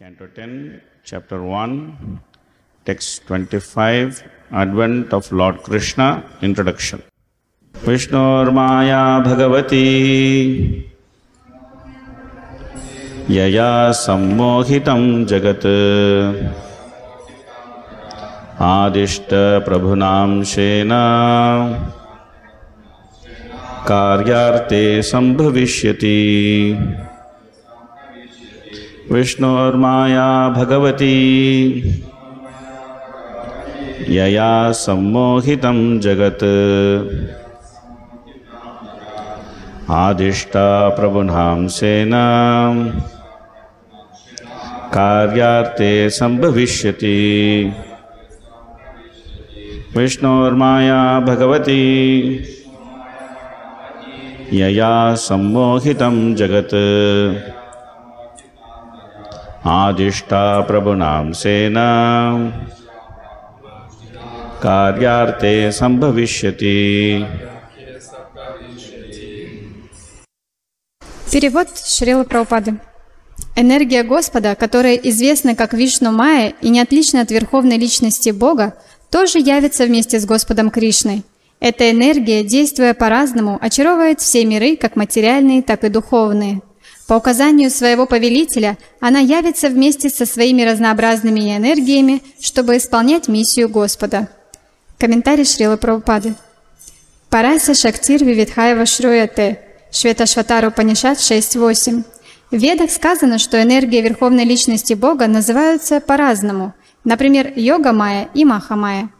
Canto 10, Chapter 1, Text 25, Advent of Lord Krishna, Introduction. विष्णोर्माया भगवती यया सम्मोहितं जगत् आदिष्टप्रभुनांशेन कार्यार्थे सम्भविष्यति विष्णोर्माया भगवती। यया सम्मोहितं जगत्। आदिष्टा प्रभुनांसेन कार्यार्थे सम्भविष्यति। विष्णोर्माया भगवती। यया सम्मोहितं जगत्। आदिष्टा प्रभुनांसेन कार्यार्थे सम्भविष्यति Перевод Шрила Прабхупады. Энергия Господа, которая известна как Вишну Майя и не отлична от верховной личности Бога, тоже явится вместе с Господом Кришной. Эта энергия, действуя по-разному, очаровывает все миры, как материальные, так и духовные. по указанию своего повелителя, она явится вместе со своими разнообразными энергиями, чтобы исполнять миссию Господа. Комментарий Шрилы Прабхупады. Парася Шактир Вивидхаева Шруяте. Шветашватару Панишат 6.8. В Ведах сказано, что энергия Верховной Личности Бога называются по-разному, например, йога-майя и маха-майя.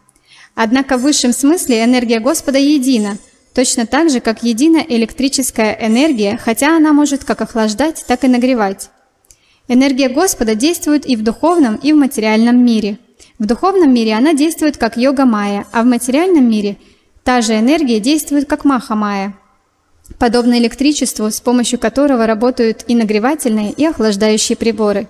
Однако в высшем смысле энергия Господа едина, точно так же, как едина электрическая энергия, хотя она может как охлаждать, так и нагревать. Энергия Господа действует и в духовном, и в материальном мире. В духовном мире она действует как йога-майя, а в материальном мире та же энергия действует как маха-майя подобно электричеству, с помощью которого работают и нагревательные, и охлаждающие приборы.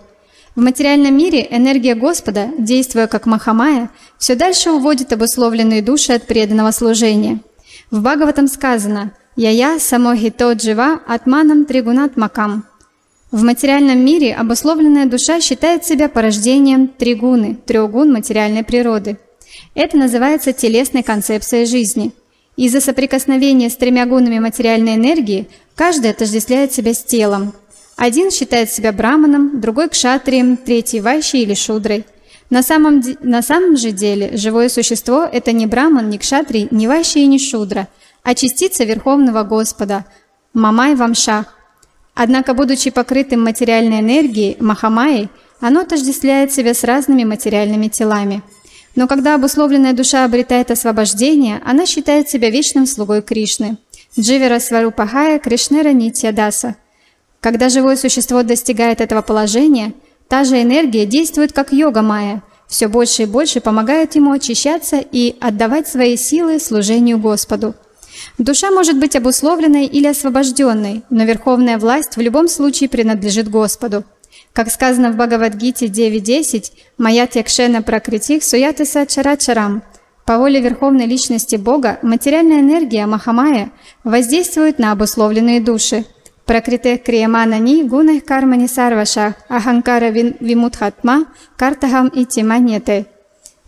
В материальном мире энергия Господа, действуя как Махамая, все дальше уводит обусловленные души от преданного служения. В Бхагаватам сказано «Я-я самохито джива атманам тригунат макам». В материальном мире обусловленная душа считает себя порождением тригуны, треугун материальной природы. Это называется телесной концепцией жизни – из-за соприкосновения с тремя гунами материальной энергии каждый отождествляет себя с телом. Один считает себя браманом, другой кшатрием, третий вайшей или шудрой. На самом, на самом же деле живое существо – это не браман, не кшатрий, не вайший и не шудра, а частица Верховного Господа – Мамай Вамшах. Однако, будучи покрытым материальной энергией, Махамайей, оно отождествляет себя с разными материальными телами – но когда обусловленная душа обретает освобождение, она считает себя вечным слугой Кришны. Дживера Сварупахая Кришнера Нитьядаса. Когда живое существо достигает этого положения, та же энергия действует как йога майя, все больше и больше помогает ему очищаться и отдавать свои силы служению Господу. Душа может быть обусловленной или освобожденной, но верховная власть в любом случае принадлежит Господу. Как сказано в Бхагавадгите 9.10, «Моя текшена пракритих суятыса чарачарам». По воле Верховной Личности Бога материальная энергия Махамая воздействует на обусловленные души. Пракрите крияманани гунах кармани сарваша аханкара вимутхатма картахам и тиманете.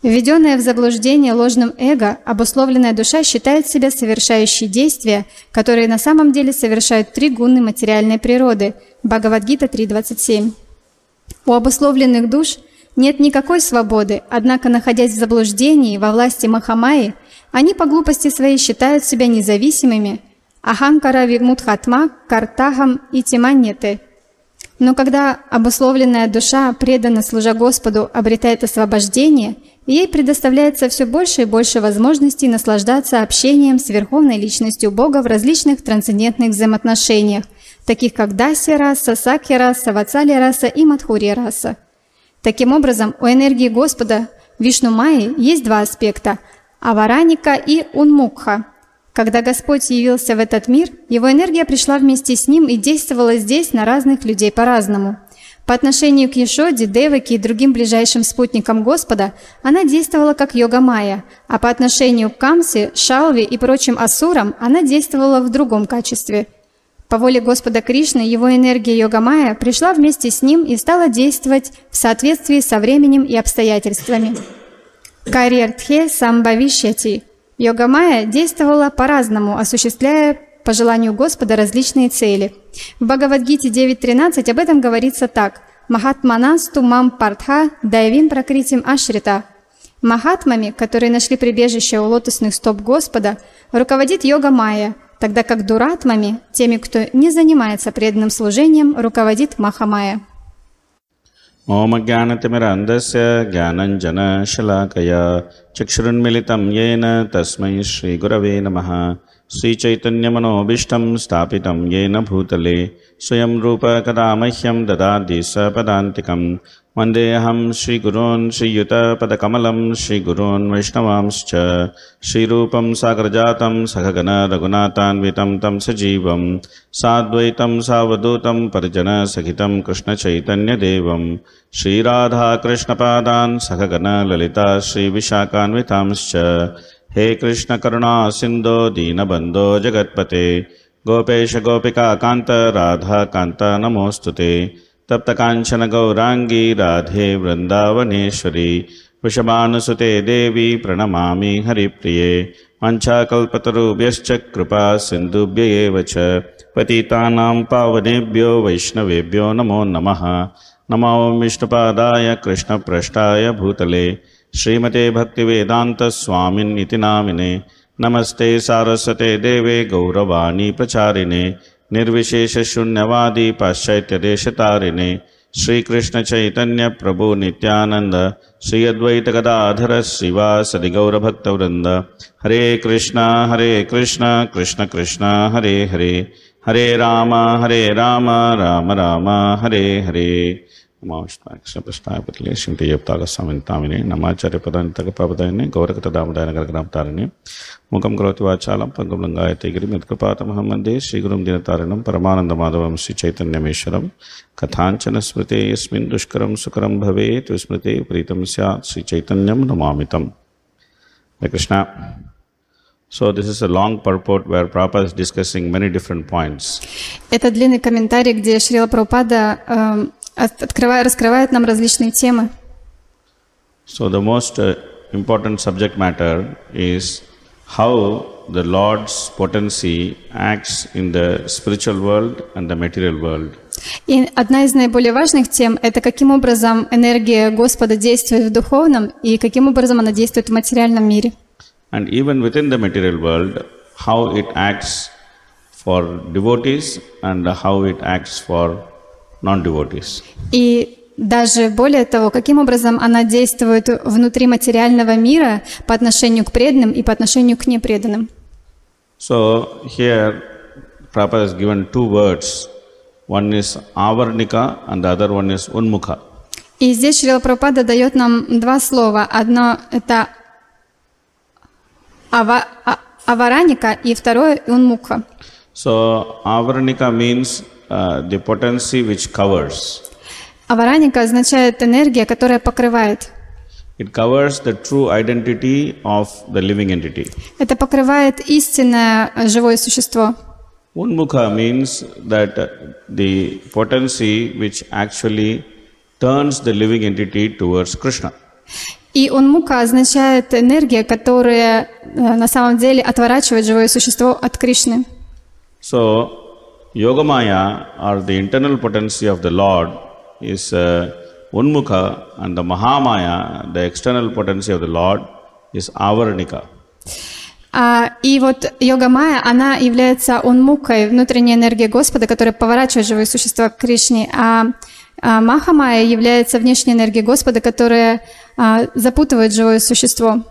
Введенная в заблуждение ложным эго, обусловленная душа считает себя совершающей действия, которые на самом деле совершают три гунны материальной природы. Бхагавадгита 3.27. У обусловленных душ нет никакой свободы, однако, находясь в заблуждении во власти Махамаи, они по глупости своей считают себя независимыми, Аханкара Вимудхатма, Картахам и Тиманьете. Но когда обусловленная душа, преданно служа Господу, обретает освобождение, ей предоставляется все больше и больше возможностей наслаждаться общением с Верховной Личностью Бога в различных трансцендентных взаимоотношениях, таких как Дасья раса, Сакья раса, Вацалия раса и Мадхурия раса. Таким образом, у энергии Господа Вишну Майи есть два аспекта – Авараника и Унмукха. Когда Господь явился в этот мир, его энергия пришла вместе с ним и действовала здесь на разных людей по-разному. По отношению к Ешоде, Деваке и другим ближайшим спутникам Господа она действовала как йога Майя, а по отношению к Камсе, Шалве и прочим асурам она действовала в другом качестве – По воле Господа Кришны его энергия Йога-майя пришла вместе с ним и стала действовать в соответствии со временем и обстоятельствами. Карьертхе самбавишьяти. Йога-майя действовала по-разному, осуществляя по желанию Господа различные цели. В Бхагавадгите 9.13 об этом говорится так. Махатманасту мам партха дайвим пракритим ашрита. Махатмами, которые нашли прибежище у лотосных стоп Господа, руководит йога майя, тогда как дуратмами, теми, кто не занимается преданным служением, руководит Махамая. ॐ ज्ञानतिमिरान्धस्य ज्ञानञ्जनशलाकया चक्षुरुन्मिलितं येन तस्मै श्रीगुरवे नमः। श्रीचैतन्यमनोभीष्टं स्थापितं येन भूतले। स्वयं रूप कदा मह्यं ददाति सपदान्तिकं वन्देऽहं श्रीगुरोन् श्रीयुतपदकमलं श्रीगुरोन् वैष्णवांश्च। श्रीरूपं सागरजातं सखगन रघुनाथान्वितं तं सजीवं। साद्वैतं सावधूतं परिजनसहितं कृष्णचैतन्यदेवं। श्रीराधाकृष्णपादान् सखगन ललिता श्रीविशाखान्वितांश्च। हे कृष्णकरुणा सिन्धो दीनबन्धो जगत्पते। गोपेश गोपिकान्त राधाकान्त नमोऽस्तु ते तप्तकाञ्चन गौराङ्गी राधे वृन्दावनेश्वरी वृषभानुसुते देवी प्रणमामि हरिप्रिये वञ्चाकल्पतरुभ्यश्च कृपा सिन्धुभ्य एव पावनेभ्यो वैष्णवेभ्यो नमो नमः। नमो विष्णुपादाय कृष्णपृष्ठाय भूतले, श्रीमते भक्तिवेदान्तस्वामिन्निति नामिने, नमस्ते सारस्वते देवे गौरवाणी प्रचारिणे निर्विशेषशून्यवादी पाश्चात्यदेशतारिणे श्रीकृष्णचैतन्यप्रभु नित्यानन्द श्री अद्वैतगदाधर श्रीवासदि गौरभक्तवृन्द हरे कृष्ण हरे कृष्ण कृष्ण कृष्ण हरे हरे। हरे राम हरे राम राम राम हरे हरे నమాష్టాక్షపృష్టాపతిలే శ్రీమతి చెప్తాగ స్వామిని నమాచార్య పదాంతక పదాన్ని గౌరకత దామదాయన గరగ్రామతారిణి ముఖం కరోతి వాచాలం పంగం గాయతగిరి మిత్కపాతమహం వందే శ్రీగురుం దినతారిణం పరమానంద మాధవం శ్రీ చైతన్యమేశ్వరం కథాంచన స్మృతే యస్మిన్ దుష్కరం సుకరం భవేత్ విస్మృతే ప్రీతం స్యాత్ శ్రీ చైతన్యం నమామితం Hare Krishna. So this is a long purport where Prabhupada is discussing many different points. Это длинный комментарий, где Шрила Прабхупада эм, от- открывая, раскрывает нам различные темы. So the most uh, important subject matter is how the Lord's potency acts in the spiritual world and the material world. И одна из наиболее важных тем – это каким образом энергия Господа действует в духовном и каким образом она действует в материальном мире. And even within the material world, how it acts for devotees and how it acts for non-devotees. И даже более того, каким образом она действует внутри материального мира по отношению к преданным и по отношению к непреданным. So here Prabhupada has given two words. One is avarnika and the other one is unmukha. И здесь Шрила Прабхупада дает нам два слова. Одно – это ава, а- авараника, и второе – унмукха. So avarnika means the potency which covers. Авараника означает энергия, которая покрывает. It covers the true identity of the living entity. Это покрывает истинное э, живое существо. Unmukha means that uh, the potency which actually turns the living entity towards Krishna. И унмука означает энергия, которая э, на самом деле отворачивает живое существо от Кришны. So, Yogamaya or the internal potency of the Lord is uh, Unmukha and the Mahamaya, the external potency of the Lord, is Avarnika. А, и вот йога майя, она является унмукой, внутренней энергией Господа, которая поворачивает живое существо к Кришне. А, а маха майя является внешней энергией Господа, которая а, запутывает живое существо.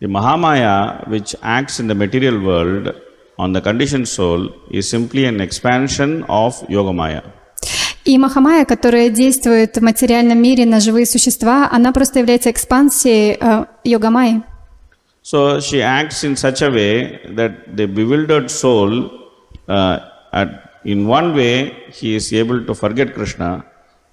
The Mahamaya, which acts in the material world on the conditioned soul, is simply an expansion of Yogamaya. И Махамая, которая действует в материальном мире на живые существа, она просто является экспансией э, йога-майи. So she acts in such a way that the bewildered soul, uh, at, in one way, he is able to forget Krishna,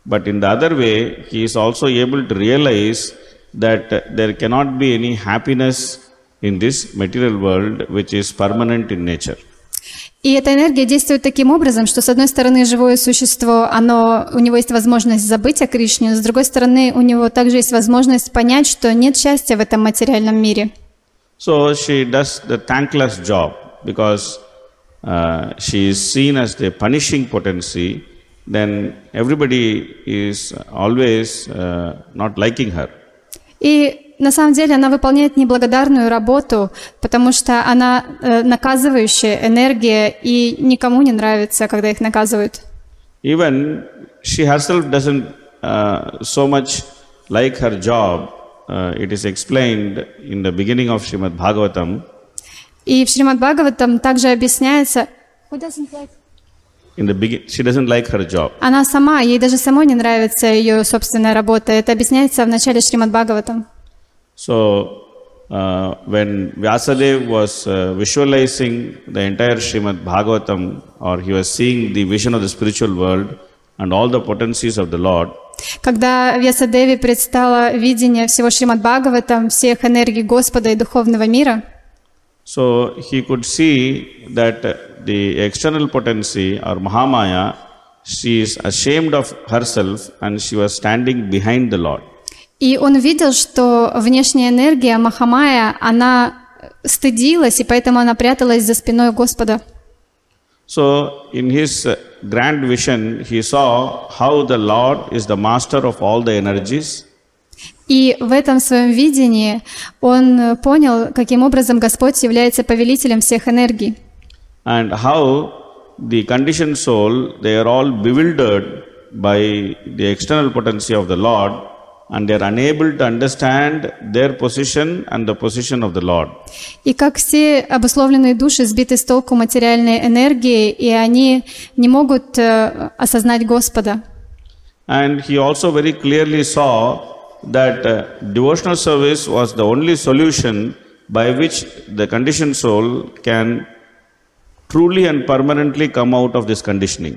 but in the other way, he is also able to realize that uh, there cannot be any happiness in this material world which is permanent in nature. И эта энергия действует таким образом, что с одной стороны живое существо, оно, у него есть возможность забыть о Кришне, с другой стороны у него также есть возможность понять, что нет счастья в этом материальном мире. So she does the thankless job because uh, she is seen as the punishing potency, then everybody is always uh, not liking her. И на самом деле она выполняет неблагодарную работу, потому что она э, наказывающая энергия, и никому не нравится, когда их наказывают. Even she herself doesn't uh, so much like her job. Uh, it is explained in the beginning of Srimad Bhagavatam. И в Шримад Бхагаватам также объясняется, Who doesn't like? In the begin, she doesn't like her job. она сама, ей даже самой не нравится ее собственная работа. Это объясняется в начале Шримад Бхагаватам. So, uh, when Vyasadeva was uh, visualizing the entire Srimad Bhagavatam, or he was seeing the vision of the spiritual world and all the potencies of the Lord, Когда Вьясадеви предстало видение всего Шримад Бхагаватам, всех энергий Господа и духовного мира, so he could see that uh, the external potency or Mahamaya, she is ashamed of herself and she was standing behind the Lord. И он видел, что внешняя энергия Махамая, она стыдилась, и поэтому она пряталась за спиной Господа. So, in his uh, grand vision, he saw how the Lord is the master of all the energies. И в этом своем видении он понял, каким образом Господь является повелителем всех энергий. and how the conditioned soul they are all bewildered by the external potency of the lord and they are unable to understand their position and the position of the lord И как все обусловленные души сбиты с толку материальной энергии, и они не могут э, осознать Господа. and he also very clearly saw that uh, devotional service was the only solution by which the conditioned soul can truly and permanently come out of this conditioning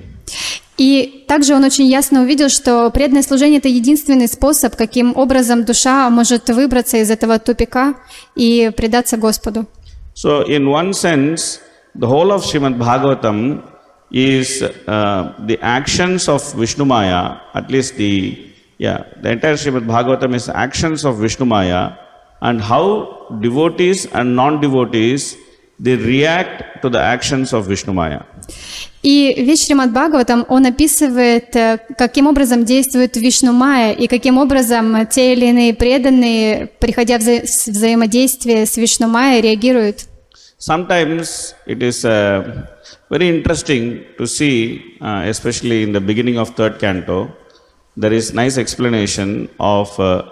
И также он очень ясно увидел, что преданное служение – это единственный способ, каким образом душа может выбраться из этого тупика и предаться Господу. So, in one sense, the whole of Srimad Bhagavatam is uh, the actions of Vishnu Maya, at least the, yeah, the entire Srimad Bhagavatam is actions of Vishnu Maya and how devotees and non devotees they react to the actions of Vishnu Maya. И весь Шримад Бхагаватам, он описывает, э, каким образом действует Вишну Майя и каким образом те или иные преданные, приходя в вза- взаимодействие с Вишну Майей, реагируют. Sometimes it is uh, very interesting to see, uh, especially in the beginning of third canto, there is nice explanation of uh,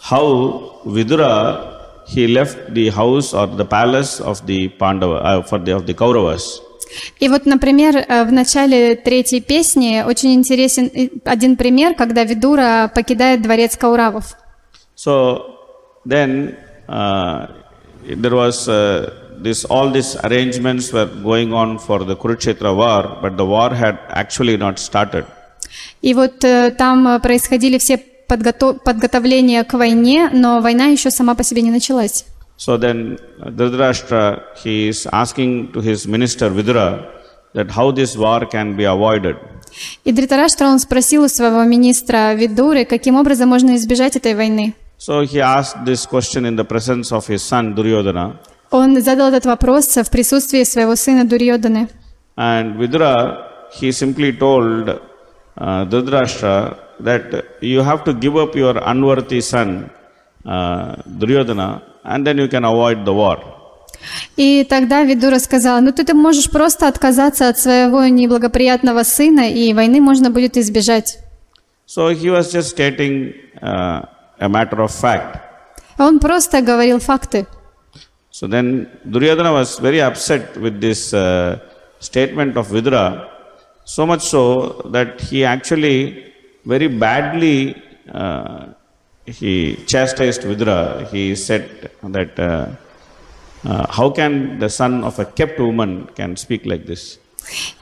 how Vidura he left the house or the palace of the Pandava uh, for the of the Kauravas. И вот, например, э, в начале третьей песни очень интересен э, один пример, когда Видура покидает дворец Кауравов. So then uh, there was uh, this all these arrangements were going on for the Kurukshetra war, but the war had actually not started. И вот э, там происходили все подгото- подготовления к войне, но война еще сама по себе не началась. So then uh, Dhritarashtra, he is asking to his minister Vidura that how this war can be avoided. И Дритараштра он спросил у своего министра Видуры, каким образом можно избежать этой войны. So he asked this question in the presence of his son Duryodhana. Он задал этот вопрос в присутствии своего сына Дурьоданы. And Vidura, he simply told uh, Dhritarashtra that you have to give up your unworthy son uh, Duryodhana and then you can avoid the war. И тогда Видура сказал, ну ты, ты можешь просто отказаться от своего неблагоприятного сына, и войны можно будет избежать. So he was just stating uh, a matter of fact. А Он просто говорил факты. So then Duryodhana was very upset with this uh, statement of Vidura, so much so that he actually very badly uh, he chastised Vidura. He said that uh, uh, how can the son of a kept woman can speak like this?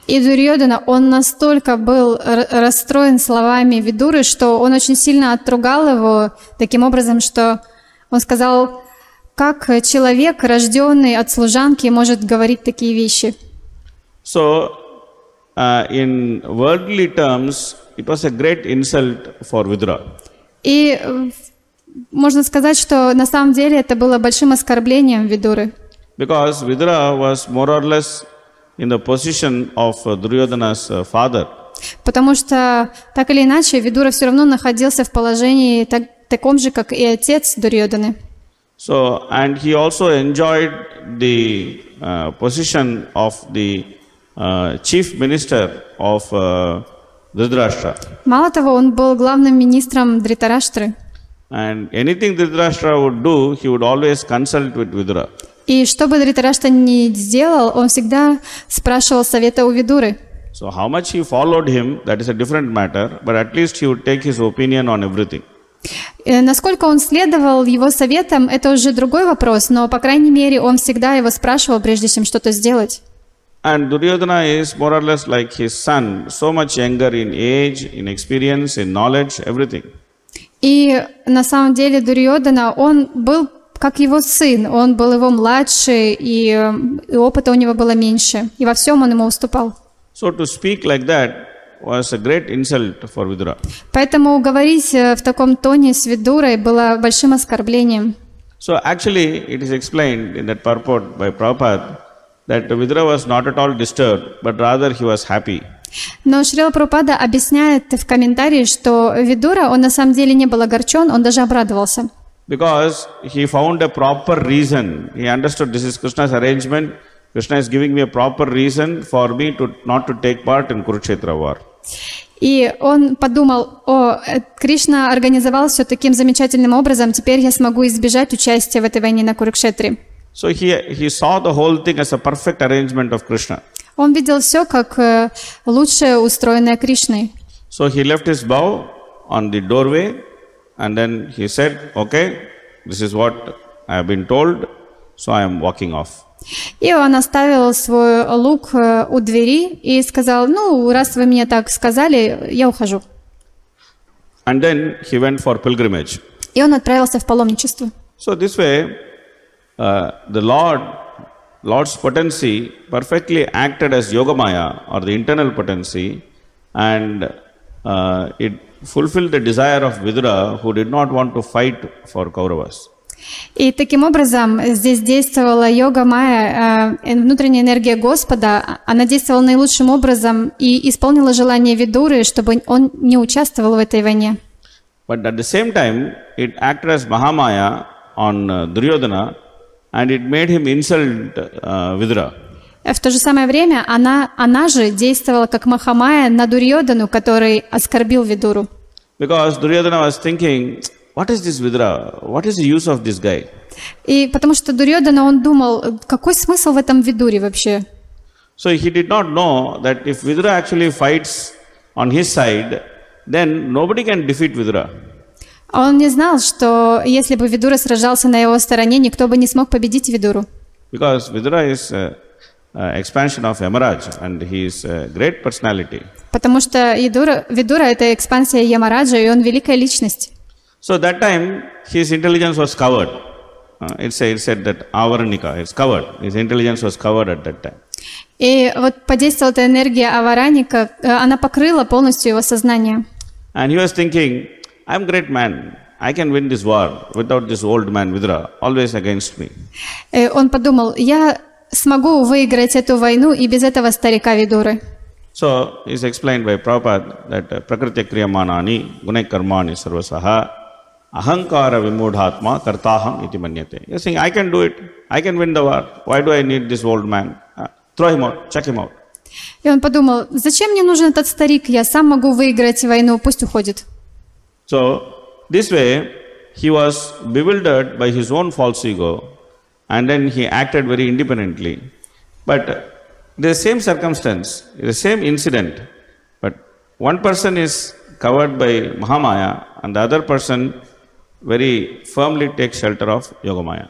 И Дурьодана, он настолько был расстроен словами Видуры, что он очень сильно отругал его таким образом, что он сказал, как человек, рожденный от служанки, может говорить такие вещи. So, uh, in worldly terms, it was a great insult for Vidura. И э, можно сказать, что на самом деле это было большим оскорблением Видуры. Because Vidura was more or less in the position of uh, Duryodhana's uh, father. Потому что, так или иначе, Видура все равно находился в положении так- таком же, как и отец Дурьоданы. So, and he also enjoyed the uh, position of the uh, chief minister of uh, Dhritarashtra. Мало того, он был главным министром Дритараштры. And anything Dhritarashtra would do, he would always consult with Vidura. И что бы Дритарашта ни сделал, он всегда спрашивал совета у Видуры. So, how much he followed him, that is a different matter, but at least he would take his opinion on everything. Э, Насколько он следовал его советам, это уже другой вопрос, но, по крайней мере, он всегда его спрашивал, прежде чем что-то сделать. And Duryodhana is more or less like his son, so much younger in age, in experience, in knowledge, everything. И на самом деле Дурьодана, он был как его сын, он был его младше, и, э, и опыта у него было меньше, и во всем он ему уступал. So, to speak like that was a great insult for Vidura. Поэтому говорить э, в таком тоне с Видурой было большим оскорблением. So, actually, it is explained in that purport by Prabhupada that Vidura was not at all disturbed, but rather he was happy. Но Шрила Прабхупада объясняет в комментарии, что Видура, он на самом деле не был огорчен, он даже обрадовался. Because he found a proper reason. He understood this is Krishna's arrangement. Krishna is giving me a proper reason for me to not to take part in Kurukshetra war. И он подумал, о, э, Кришна организовал все таким замечательным образом, теперь я смогу избежать участия в этой войне на Курукшетре. So he, he saw the whole thing as a perfect arrangement of Krishna. Он видел все как э, лучшее устроенное Кришной. So he left his bow on the doorway and then he said, Okay, this is what I have been told, so I am walking off. И он оставил свой лук э, у двери и сказал, ну, раз вы мне так сказали, я ухожу. And then he went for pilgrimage. И он отправился в паломничество. So this way, uh, the Lord, Lord's potency perfectly acted as Yogamaya or the internal potency, and uh, it fulfilled the desire of Vidura, who did not want to fight for Kauravas. И таким образом здесь действовала йога Майя, э, внутренняя энергия Господа. Она действовала наилучшим образом и исполнила желание Видуры, чтобы он не участвовал в этой войне. But at the same time, it acted as Mahamaya on uh, Duryodhana, and it made him insult uh, Vidura. В то же самое время она, она же действовала как Махамая на Дурьодану, который оскорбил Видуру. Because Duryodhana was thinking, what is this Vidura? What is the use of this guy? И потому что Дурьодана, он думал, какой смысл в этом Видуре вообще? So he did not know that if Vidura actually fights on his side, then nobody can defeat Vidura. А Он не знал, что если бы Видура сражался на его стороне, никто бы не смог победить Видуру. Because Vidura is uh, uh, expansion of Yamaraj and he is a great personality. Потому что Видура, Видура – это экспансия Ямараджа, и он великая личность. So that time his intelligence was covered. Uh, it, said, it said that Avaranika is covered. His intelligence was covered at that time. И вот подействовала эта энергия Авараника, э, она покрыла полностью его сознание. And he was thinking, I'm great man. I can win this war without this old man Vidura always against me. Э, Он подумал, я смогу выиграть эту войну и без этого старика Видуры. So it's explained by Prabhupada that uh, Prakritya Kriyamanani Gunai Karmani Sarvasaha Ahankara Vimudhatma Kartaham iti manyate. You're saying, I can do it. I can win the war. Why do I need this old man? Uh, throw him out. Check him out. И он подумал, зачем мне нужен этот старик, я сам могу выиграть войну, пусть уходит. So this way, he was bewildered by his own false ego and then he acted very independently. But uh, the same circumstance, the same incident, but one person is covered by Mahamaya and the other person very firmly takes shelter of Yogamaya.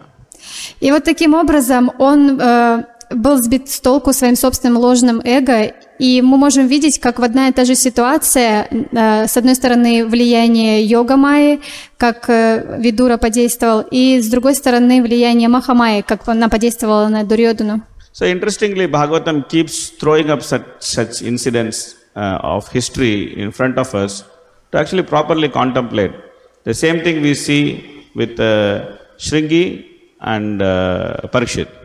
И вот таким образом он э, был сбит с толку своим собственным ложным эго, и мы можем видеть, как в одна и та же ситуация, э, с одной стороны, влияние йога Майи, как э, Видура подействовал, и с другой стороны, влияние Маха Майи, как она подействовала на Дурьодуну. So interestingly, Bhagavatam keeps throwing up such, such incidents uh, of history in front of us to actually properly contemplate. The same thing we see with uh, Shringi and uh, Parikshit.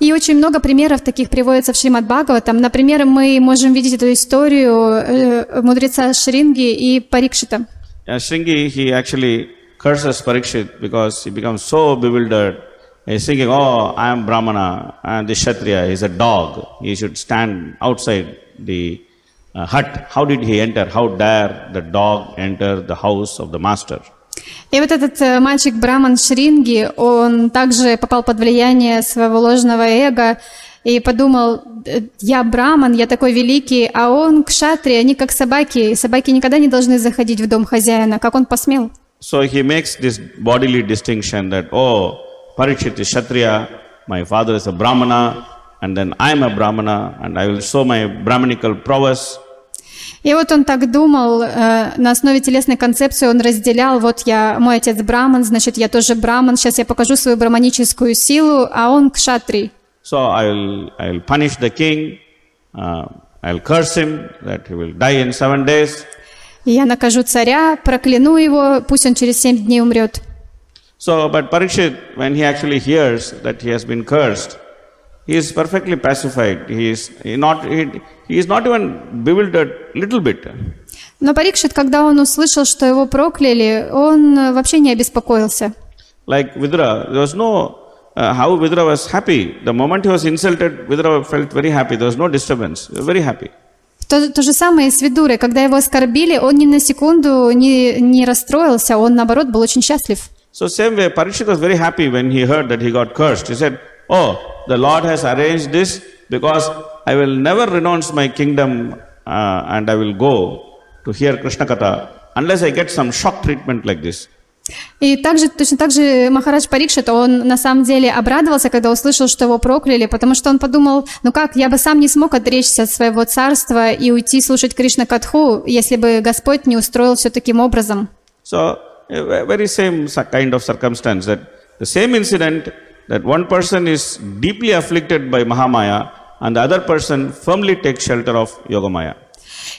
И очень много примеров таких приводится в Шримад Бхагаватам. Например, мы можем видеть эту историю э, мудреца Шринги и Парикшита. Uh, Shringi, he actually curses Parikshit because he becomes so bewildered. He's thinking, oh, I am Brahmana and the Kshatriya, he's a dog. He should stand outside the uh, hut. How did he enter? How dare the dog enter the house of the master? И вот этот э, мальчик Браман Шринги, он также попал под влияние своего ложного эго и подумал, «Э, я браман, я такой великий, а он кшатри, они как собаки, собаки никогда не должны заходить в дом хозяина, как он посмел. So he makes this bodily distinction that, oh, Parikshit is Kshatriya, my father is a Brahmana, and then I am a Brahmana, and I will show my Brahmanical prowess. И вот он так думал, э, на основе телесной концепции он разделял, вот я, мой отец браман, значит, я тоже браман, сейчас я покажу свою браманическую силу, а он кшатри. So I will, I will punish the king, uh, I will curse him that he will die in seven days. И я накажу царя, прокляну его, пусть он через семь дней умрет. So, but Parikshit, when he actually hears that he has been cursed, he is perfectly pacified. He is not he, he is not even bewildered little bit. Но Парикшит, когда он услышал, что его прокляли, он э, вообще не обеспокоился. Like Vidura, there was no uh, how Vidura was happy. The moment he was insulted, Vidura felt very happy. There was no disturbance. Very happy. То, то же самое с Видурой. Когда его оскорбили, он ни на секунду не, не расстроился, он, наоборот, был очень счастлив. So same way, Parikshit was very happy when he heard that he got cursed. He said, "Oh, the Lord has arranged this because I will never renounce my kingdom uh, and I will go to hear Krishna Katha unless I get some shock treatment like this." И также, точно так же Махарадж Парикшит, он на самом деле обрадовался, когда услышал, что его прокляли, потому что он подумал, ну как, я бы сам не смог отречься от своего царства и уйти слушать Кришна Катху, если бы Господь не устроил все таким образом. So, very same kind of circumstance that the same incident that one person is deeply afflicted by Mahamaya and the other person firmly takes shelter of Yogamaya.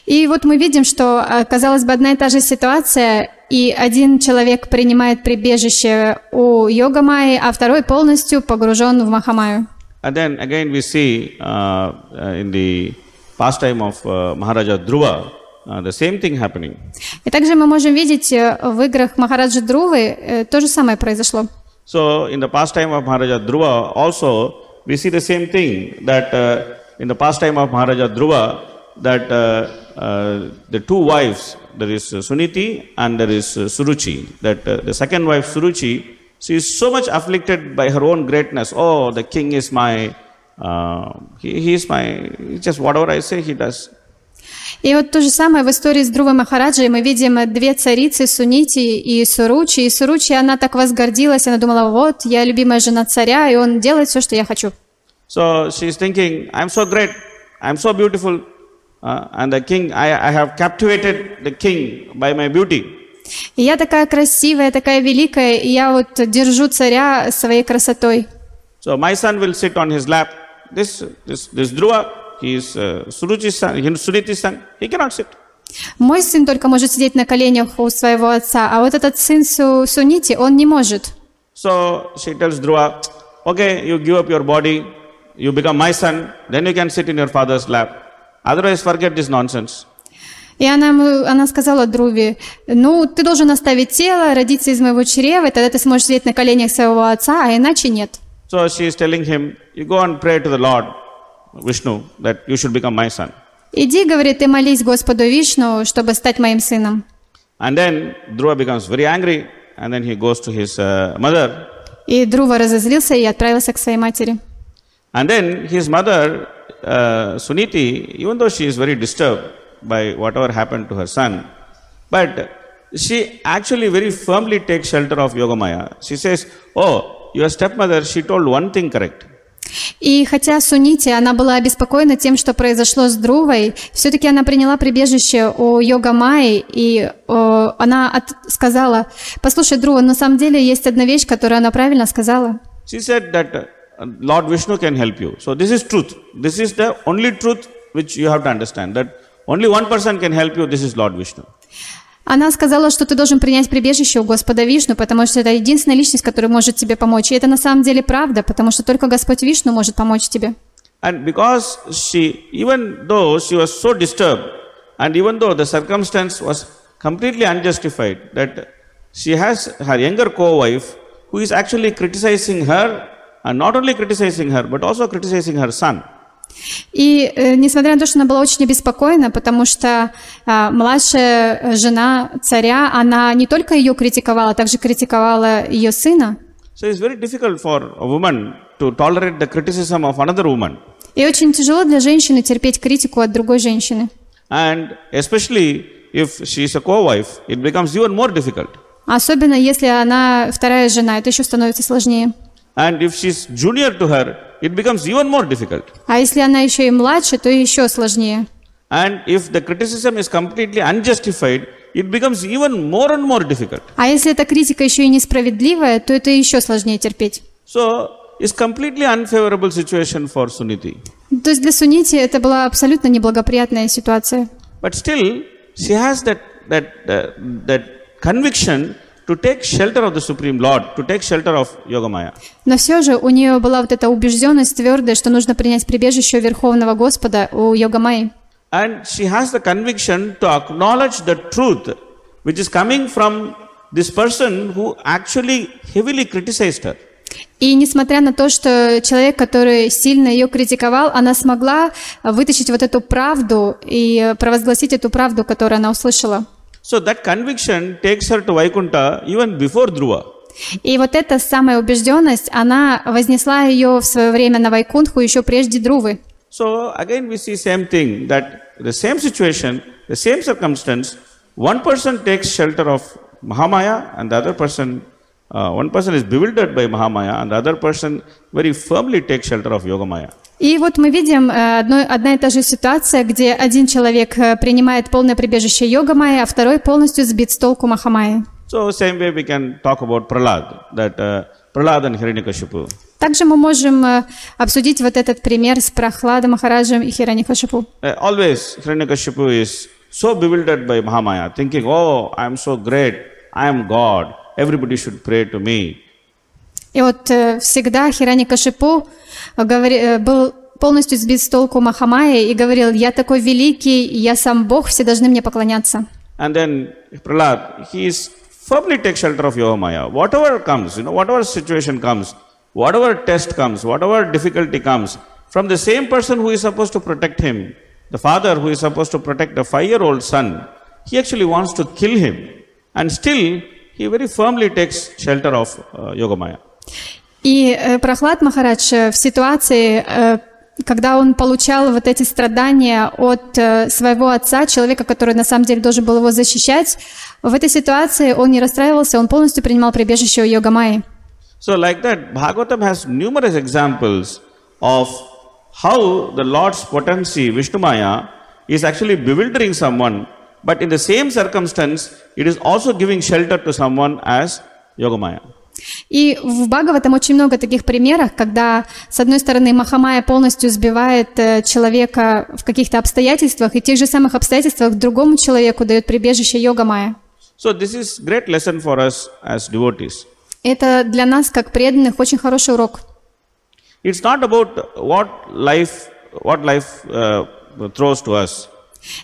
И вот мы видим, что, а, казалось бы, одна и та же ситуация, и один человек принимает прибежище у йога Майи, а второй полностью погружен в Махамаю. And then again we see uh, uh, in the pastime of uh, Maharaja Dhruva uh, the same thing happening. И также мы можем видеть э, в играх Махараджи Друвы э, то же самое произошло. So in the pastime of Maharaja Dhruva also we see the same thing that uh, in the pastime of Maharaja Dhruva that uh, uh, the two wives there is Suniti and there is Suruchi that uh, the second wife Suruchi she is so much afflicted by her own greatness. Oh the king is my uh, he, he is my just whatever I say he does И вот то же самое в истории с Друвой Махараджей мы видим э, две царицы, Сунити и Суручи. И Суручи, она так возгордилась, она думала, вот, я любимая жена царя, и он делает все, что я хочу. So she is thinking, I'm so great, I'm so beautiful, uh, and the king, I, I have captivated the king by my beauty. И я такая красивая, такая великая, и я вот держу царя своей красотой. So my son will sit on his lap. This, this, this Dhruva, uh, he cannot sit. Мой сын только может сидеть на коленях у своего отца, а вот этот сын Су- Сунити, он не может. So she tells Dhruva, okay, you give up your body, you become my son, then you can sit in your father's lap. Otherwise, forget this nonsense. И она, она сказала Друве, ну, ты должен оставить тело, родиться из моего чрева, и тогда ты сможешь сидеть на коленях своего отца, а иначе нет. So she is telling him, you go and pray to the Lord, Vishnu, that you should become my son. Иди, говорит, ты молись Господу Вишну, чтобы стать моим сыном. And then Dhruva becomes very angry, and then he goes to his uh, mother. И Друва разозлился и отправился к своей матери. And then his mother, uh, Suniti, even though she is very disturbed by whatever happened to her son, but she actually very firmly takes shelter of Yogamaya. She says, Oh, your stepmother, she told one thing correct. И хотя Сунити, она была обеспокоена тем, что произошло с Друвой, все-таки она приняла прибежище у йога Майи, и о, она от- сказала, послушай, Друва, на самом деле есть одна вещь, которую она правильно сказала. She said that uh, Lord Vishnu can help you. So this is truth. This is the only truth which you have to understand that only one person can help you. This is Lord Vishnu. Она сказала, что ты должен принять прибежище у Господа Вишну, потому что это единственная личность, которая может тебе помочь. И это на самом деле правда, потому что только Господь Вишну может помочь тебе. And because she, even though she was so disturbed, and even though the circumstance was completely unjustified, that she has her younger co-wife who is actually criticizing her, and not only criticizing her, but also criticizing her son. И э, несмотря на то, что она была очень обеспокоена, потому что а, младшая э, жена царя, она не только ее критиковала, а также критиковала ее сына. So it's very difficult for a woman to tolerate the criticism of another woman. И очень тяжело для женщины терпеть критику от другой женщины. And especially if she is a co-wife, it becomes even more difficult. Особенно если она вторая жена, это еще становится сложнее. And if she's junior to her, it becomes even more difficult. А если она еще и младше, то еще сложнее. And if the criticism is completely unjustified, it becomes even more and more difficult. А если эта критика еще и несправедливая, то это еще сложнее терпеть. So it's completely unfavorable situation for Suniti. То есть для Сунити это была абсолютно неблагоприятная ситуация. But still, she has that that uh, that conviction to take shelter of the Supreme Lord, to take shelter of Yogamaya. Но все же у нее была вот эта убежденность твердая, что нужно принять прибежище Верховного Господа, у Йогамайи. And she has the conviction to acknowledge the truth which is coming from this person who actually heavily criticized her. И несмотря на то, что человек, который сильно ее критиковал, она смогла вытащить вот эту правду и провозгласить эту правду, которую она услышала. So that conviction takes her to Vaikuntha even before Dhruva. И вот эта самая убежденность, она вознесла ее в свое время на Вайкунтху еще прежде Друвы. So again we see same thing that the same situation, the same circumstance, one person takes shelter of Mahamaya and the other person, uh, one person is bewildered by Mahamaya and the other person very firmly takes shelter of Yogamaya. И вот мы видим э, одно, одна и та же ситуация, где один человек э, принимает полное прибежище йога майя, а второй полностью сбит с толку Махамайи. So same way we can talk about Prahlad, that uh, Prahlad and Hiranyakashipu. Также мы можем э, обсудить вот этот пример с Прохладом Махараджем и Хиранихашипу. Uh, always Hiranyakashipu is so bewildered by Mahamaya, thinking, oh, I am so great, I am God, everybody should pray to me. И вот э, всегда Хираникашипу э, был полностью сбит с толку Махамайи и говорил, я такой великий, я сам Бог, все должны мне поклоняться. And then Prahlad, he is firmly takes shelter of Yogamaya. Whatever comes, you know, whatever situation comes, whatever test comes, whatever difficulty comes, from the same person who is supposed to protect him, the father who is supposed to protect the five-year-old son, he actually wants to kill him. And still, he very firmly takes shelter of uh, Yogamaya. И э, Прохлад Махарадж э, в ситуации, э, когда он получал вот эти страдания от своего отца, человека, который на самом деле должен был его защищать, в этой ситуации он не расстраивался, он полностью принимал прибежище у Йогамайи. So, like that, Bhagavatam has numerous examples of how the Lord's potency, Vishnumaya, is actually bewildering someone, but in the same circumstance, it is also giving shelter to someone as Yogamaya. И в Бхагаватам очень много таких примеров, когда, с одной стороны, Махамая полностью сбивает э, человека в каких-то обстоятельствах, и в тех же самых обстоятельствах другому человеку дает прибежище Йогамая. So, this is great lesson for us as devotees. Это для нас, как преданных, очень хороший урок. It's not about what life, what life uh, throws to us,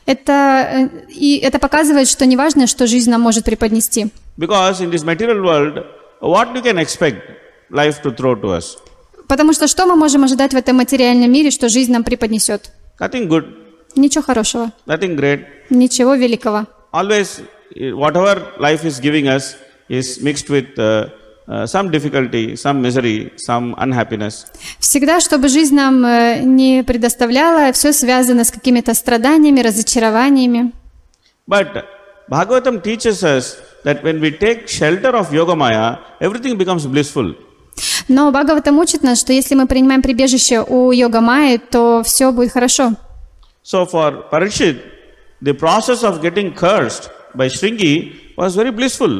Это, э, и это показывает, что неважно, что жизнь нам может преподнести. because in this material world, what you can expect life to throw to us? Потому что что мы можем ожидать в этом материальном мире, что жизнь нам преподнесет? Nothing good, Ничего хорошего, nothing great. ничего великого. always whatever life is giving us is mixed with uh, uh, some difficulty some misery some unhappiness Всегда, чтобы жизнь нам э, не предоставляла, все связано с какими-то страданиями, разочарованиями. but bhagavatam teaches us that when we take shelter of yogamaya everything becomes blissful Но Бхагаватам учит нас, что если мы принимаем прибежище у йога Майи, то все будет хорошо. so for parikshit the process of getting cursed by shringi was very blissful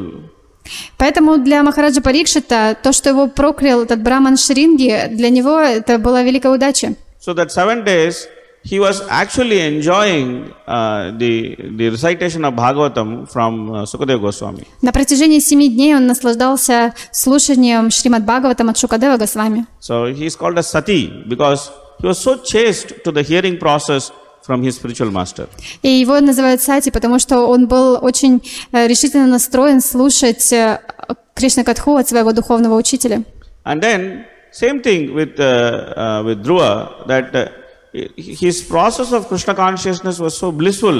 Поэтому для Махараджа Парикшита то, что его проклял этот браман Шринги, для него это была великая удача. So that seven days he was actually enjoying uh, the, the recitation of Bhagavatam from uh, Sukadeva Goswami. На протяжении семи дней он наслаждался слушанием Шримад Бхагаватам от Шукадева Госвами. So he is called as Sati because he was so chaste to the hearing process from his spiritual master. И его называют Сати, потому что он был очень э, решительно настроен слушать э, Кришна Катху от своего духовного учителя. And then same thing with uh, uh, with Dhruva that uh, his process of Krishna consciousness was so blissful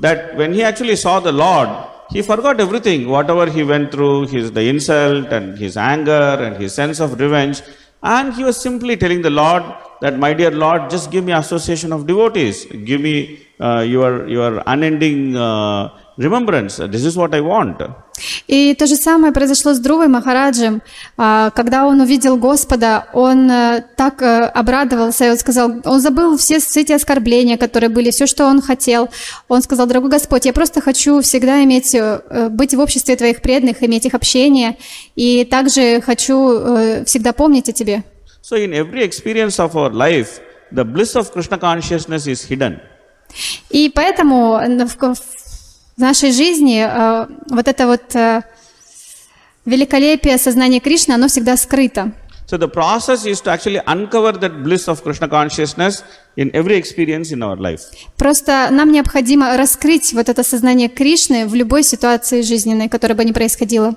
that when he actually saw the Lord, he forgot everything, whatever he went through, his the insult and his anger and his sense of revenge, and he was simply telling the Lord that, my dear Lord, just give me association of devotees, give me uh, your your unending uh, remembrance. This is what I want. И то же самое произошло с Друвой Махараджем. А, Когда он увидел Господа, он э, так э, обрадовался, и он сказал, он забыл все, эти оскорбления, которые были, все, что он хотел. Он сказал, дорогой Господь, я просто хочу всегда иметь, э, быть в обществе Твоих преданных, иметь их общение, и также хочу всегда помнить о Тебе. So, in every experience of our life, the bliss of Krishna consciousness is hidden. И поэтому в в нашей жизни э, вот это вот э, великолепие сознания Кришны, оно всегда скрыто. So, the process is to actually uncover that bliss of Krishna consciousness in every experience in our life. Просто нам необходимо раскрыть вот это сознание Кришны в любой ситуации жизненной, которая бы ни происходила.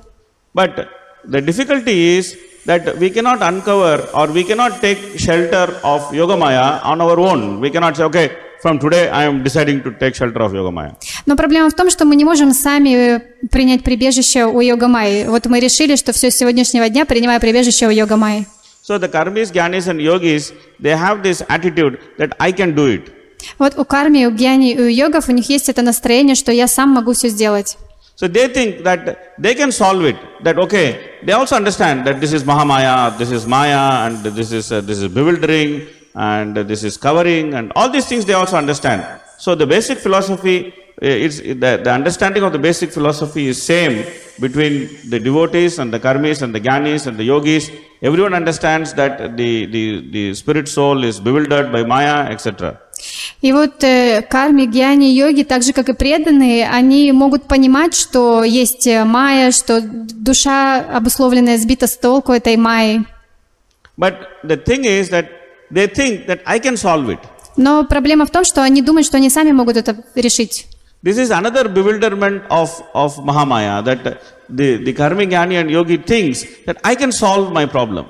But the difficulty is that we cannot uncover or we cannot take shelter of Yogamaya on our own. We cannot say, okay, from today I am deciding to take shelter of Yogamaya. Но проблема в том, что мы не можем сами принять прибежище у Йога-майи. Вот мы решили, что все с сегодняшнего дня принимаю прибежище у Йога-майи. So, the karmis, gyanis, and yogis, they have this attitude that I can do it. Вот у карми, у гьяни и у йогов у них есть это настроение, что я сам могу все сделать. So they think that they can solve it. That okay, they also understand that this is Mahamaya, this is Maya, and this is uh, this is bewildering, and this is covering, and all these things they also understand. So the basic philosophy, is, the, the understanding of the basic philosophy is same between the devotees and the karmis and the gyanis and the yogis. Everyone understands that the the, the spirit soul is bewildered by Maya, etc. И вот э, карми, гьяни, йоги, так же как и преданные, они могут понимать, что есть э, майя, что душа обусловленная сбита с толку этой майи. But the thing is that they think that I can solve it. Но проблема в том, что они думают, что они сами могут это решить. This is another bewilderment of, of Mahamaya that the, the karmic jnani and yogi thinks that I can solve my problem.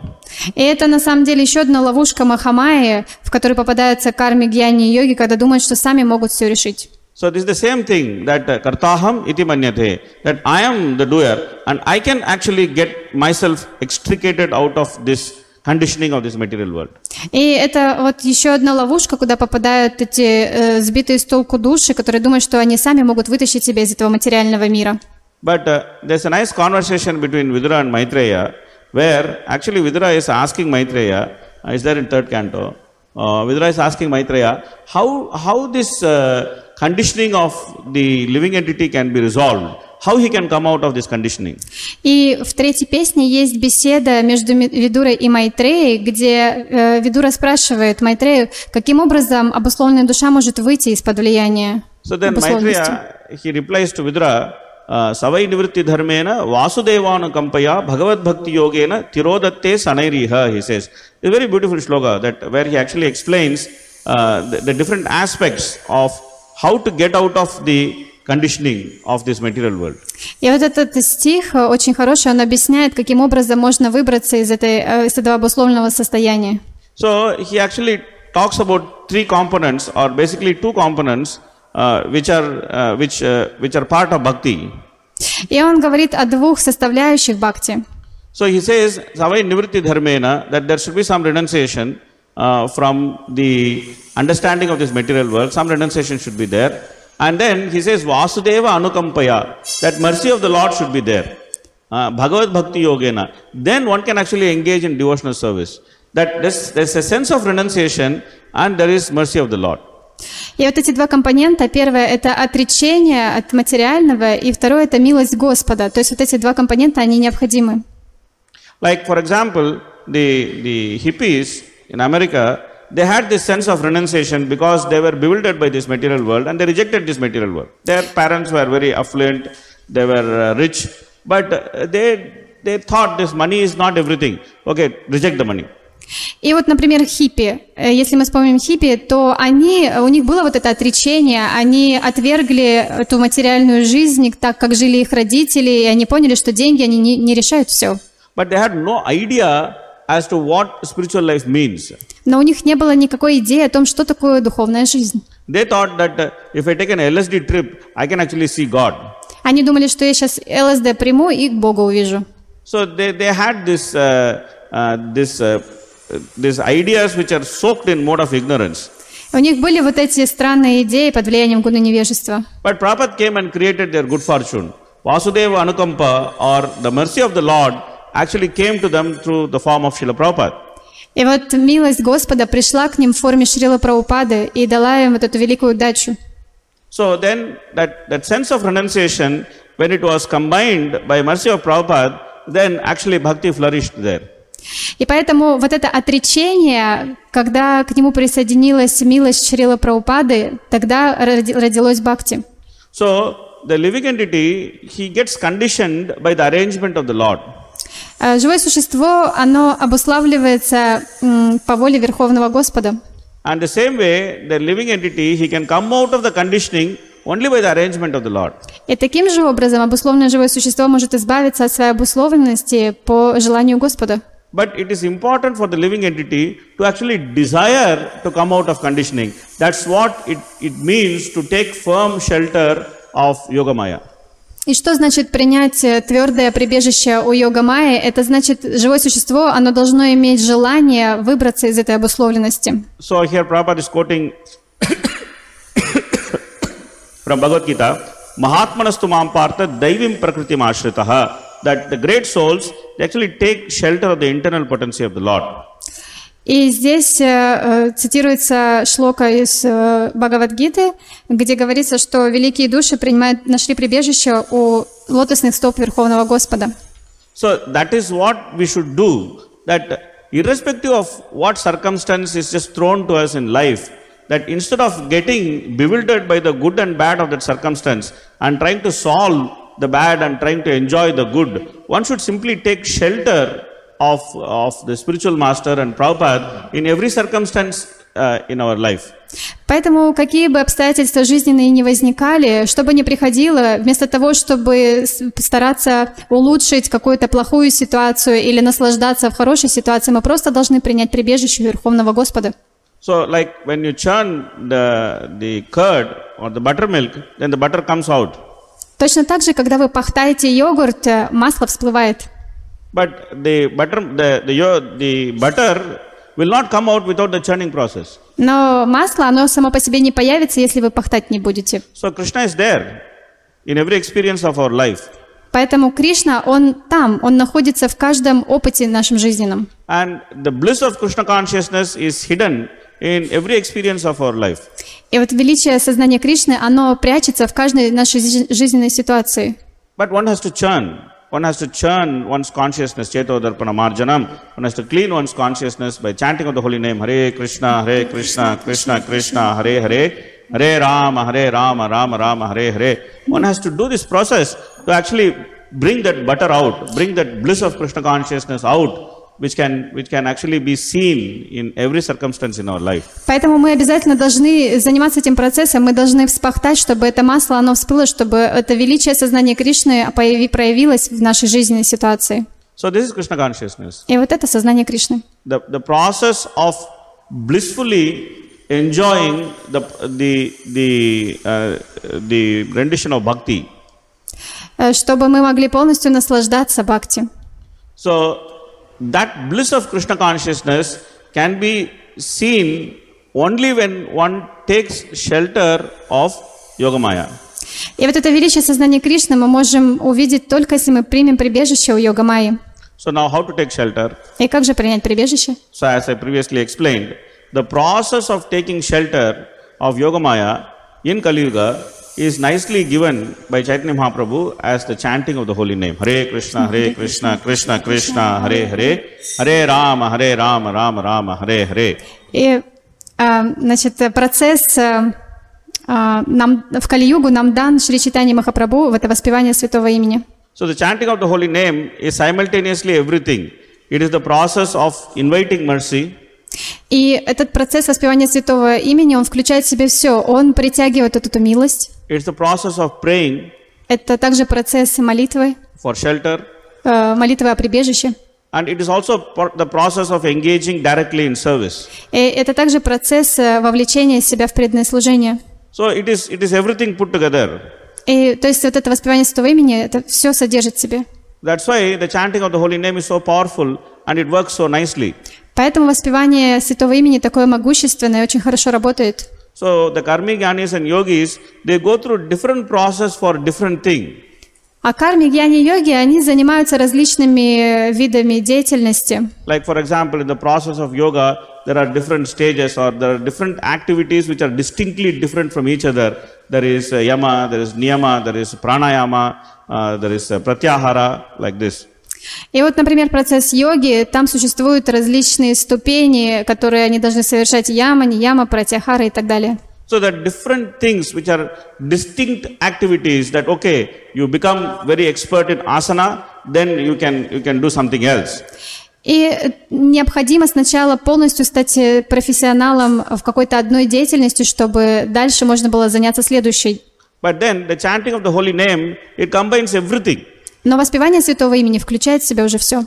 И это на самом деле еще одна ловушка Махамайи, в которой попадаются карми, гьяни и йоги, когда думают, что сами могут все решить. So this is the same thing that uh, kartaham iti manyate, that I am the doer and I can actually get myself extricated out of this conditioning of this material world. И это вот еще одна ловушка, куда попадают эти э, сбитые с толку души, которые думают, что они сами могут вытащить себя из этого материального мира. But uh, there's a nice conversation between Vidura and Maitreya, where actually Vidura is asking Maitreya, uh, is there in third canto, uh, Vidura is asking Maitreya, how, how this uh, conditioning of the living entity can be resolved, how he can come out of this conditioning. И в третьей песне есть беседа между Видурой и Майтреей, где э, Видура спрашивает Майтрею, каким образом обусловленная душа может выйти из-под влияния So then. Maitreya, he replies to Vidura, uh, savai nivritti dharmena vasudevanu kampaya bhagavad bhakti yogena tirodatte sanairiha, he says. It's a very beautiful shloka that where he actually explains uh, the, the different aspects of how to get out of the conditioning of this material world. И вот этот стих э, очень хороший, он объясняет, каким образом можно выбраться из, этой, э, из этого обусловленного состояния. So he actually talks about three components, or basically two components, uh, which are uh, which uh, which are part of bhakti. И он говорит о двух составляющих бхакти. So he says, Savai Nivritti Dharmena, that there should be some renunciation uh, from the understanding of this material world, some renunciation should be there. And then he says, Vasudeva Anukampaya, that mercy of the Lord should be there. Uh, Bhagavad Bhakti Yogena. Then one can actually engage in devotional service. That there's, there's a sense of renunciation and there is mercy of the Lord. И вот эти два компонента, первое это отречение от материального, и второе это милость Господа. То есть вот эти два компонента, они необходимы. Like, for example, the, the hippies in America, they had this sense of renunciation because they were bewildered by this material world and they rejected this material world. Their parents were very affluent, they were uh, rich, but uh, they, they thought this money is not everything. Okay, reject the money. И вот, например, хиппи. Э, Если мы вспомним хиппи, то они, у них было вот это отречение, они отвергли эту материальную жизнь, так как жили их родители, и они поняли, что деньги, они не, не решают все. But they had no idea as to what spiritual life means. Но у них не было никакой идеи о том, что такое духовная жизнь. They thought that uh, if I take an LSD trip, I can actually see God. Они думали, что я сейчас ЛСД приму и к Богу увижу. So they, they had this, uh, uh, this, uh, these ideas which are soaked in mode of ignorance. У них были вот эти странные идеи под влиянием гуна невежества. But Prabhupada came and created their good fortune. Vasudeva Anukampa or the mercy of the Lord actually came to them through the form of Srila Prabhupada. И вот милость Господа пришла к ним в форме Шрила Праупады и дала им вот эту великую удачу. So then that, that sense of renunciation, when it was combined by mercy of Prabhupada, then actually bhakti flourished there. И поэтому вот это отречение, когда к нему присоединилась милость Шрила Праупады, тогда роди- родилось Бхакти. So the living entity, he gets conditioned by the arrangement of the Lord. А Живое существо, оно обуславливается по воле Верховного Господа. And the same way, the living entity, he can come out of the conditioning only by the arrangement of the Lord. И таким же образом обусловленное живое существо может избавиться от своей обусловленности по желанию Господа. But it is important for the living entity to actually desire to come out of conditioning. That's what it, it means to take firm shelter of Yogamaya. И что значит принять э, твердое прибежище у йога Майи? Это значит, живое существо, оно должно иметь желание выбраться из этой обусловленности. So here Prabhupada is quoting from Bhagavad Gita, Mahatmanastu Mampartha Daivim Prakritim Ashritaha, that the great souls actually take shelter of the internal potency of the Lord. И здесь э, э, цитируется шлока из э, Бхагавадгиты, где говорится, что великие души принимают, нашли прибежище у лотосных стоп Верховного Господа. So that is what we should do. That irrespective of what circumstance is just thrown to us in life, that instead of getting bewildered by the good and bad of that circumstance and trying to solve the bad and trying to enjoy the good, one should simply take shelter of, of the spiritual master and Prabhupada in every circumstance uh, in our life. Поэтому, какие бы обстоятельства жизненные ни возникали, что бы ни приходило, вместо того, чтобы стараться улучшить какую-то плохую ситуацию или наслаждаться в хорошей ситуации, мы просто должны принять прибежище Верховного Господа. So, like when you churn the, the curd or the buttermilk, then the butter comes out. Точно так же, когда вы пахтаете йогурт, э, масло всплывает. But the butter, the, the, the butter will not come out without the churning process. Но масло, оно само по себе не появится, если вы пахтать не будете. So Krishna is there in every experience of our life. Поэтому Кришна, он там, он находится в каждом опыте нашем жизненном. And the bliss of Krishna consciousness is hidden in every experience of our life. И вот величие сознания Кришны, оно прячется в каждой нашей жи- жизненной ситуации. But one has to churn. One has to churn one's consciousness, Cheto Darpana Marjanam. One has to clean one's consciousness by chanting of the holy name, Hare Krishna, Hare Krishna, Krishna Krishna, Hare Hare, Hare Rama, Hare Rama, Rama Rama, Hare Hare. One has to do this process to actually bring that butter out, bring that bliss of Krishna consciousness out, which can, which can actually be seen in every circumstance in our life. Поэтому мы обязательно должны заниматься этим процессом, мы должны вспахтать, чтобы это масло, оно всплыло, чтобы это величие сознания Кришны появи- проявилось в нашей жизненной ситуации. So this is Krishna consciousness. И вот это сознание Кришны. the, the process of blissfully enjoying the, the, the, uh, the rendition of bhakti. Э, Чтобы мы могли полностью наслаждаться бхакти. So, that bliss of Krishna consciousness can be seen only when one takes shelter of Yogamaya. И вот это величие сознания Кришны мы можем увидеть только если мы примем прибежище у йога Майи. So, now how to take shelter? И как же принять прибежище? So, as I previously explained, the process of taking shelter of Yogamaya in Kali Yuga is nicely given by Chaitanya Mahaprabhu as the chanting of the holy name. Hare Krishna, Hare Krishna, Krishna Krishna, Hare Hare, Hare Rama, Hare Rama, Rama Rama, Hare Hare. И, а, значит, процесс а, а, нам, в Кали-югу нам дан Шри Читани Махапрабху, в это воспевание святого имени. So the chanting of the holy name is simultaneously everything. It is the process of inviting mercy, И этот процесс воспевания святого имени, он включает в себя все. Он притягивает вот эту милость. it's the process of praying Это также процесс молитвы, for shelter, э, молитвы о прибежище. and it is also por- the process of engaging directly in service. И это также процесс э, вовлечения себя в преданное служение. So it is, it is everything put together. И то есть вот это воспевание святого имени, это все содержит в себе. That's why the chanting of the holy name is so powerful and it works so nicely. Поэтому воспевание святого имени такое могущественное и очень хорошо работает. So the karmic gyanis and yogis, they go through different process for different thing. А карми, гьяни, йоги, они занимаются различными видами деятельности. Like for example, in the process of yoga, there are different stages or there are different activities which are distinctly different from each other. There is uh, yama, there is niyama, there is pranayama, uh, there is uh, pratyahara, like this. И вот, например, процесс йоги, там существуют различные ступени, которые они должны совершать яма, нияма, пратяхара и так далее. So are different things which are distinct activities that okay, you become very expert in asana, then you can you can do something else. И необходимо сначала полностью стать э, профессионалом в какой-то одной деятельности, чтобы дальше можно было заняться следующей. But then the chanting of the holy name, it combines everything. Но воспевание святого имени включает в себя уже все.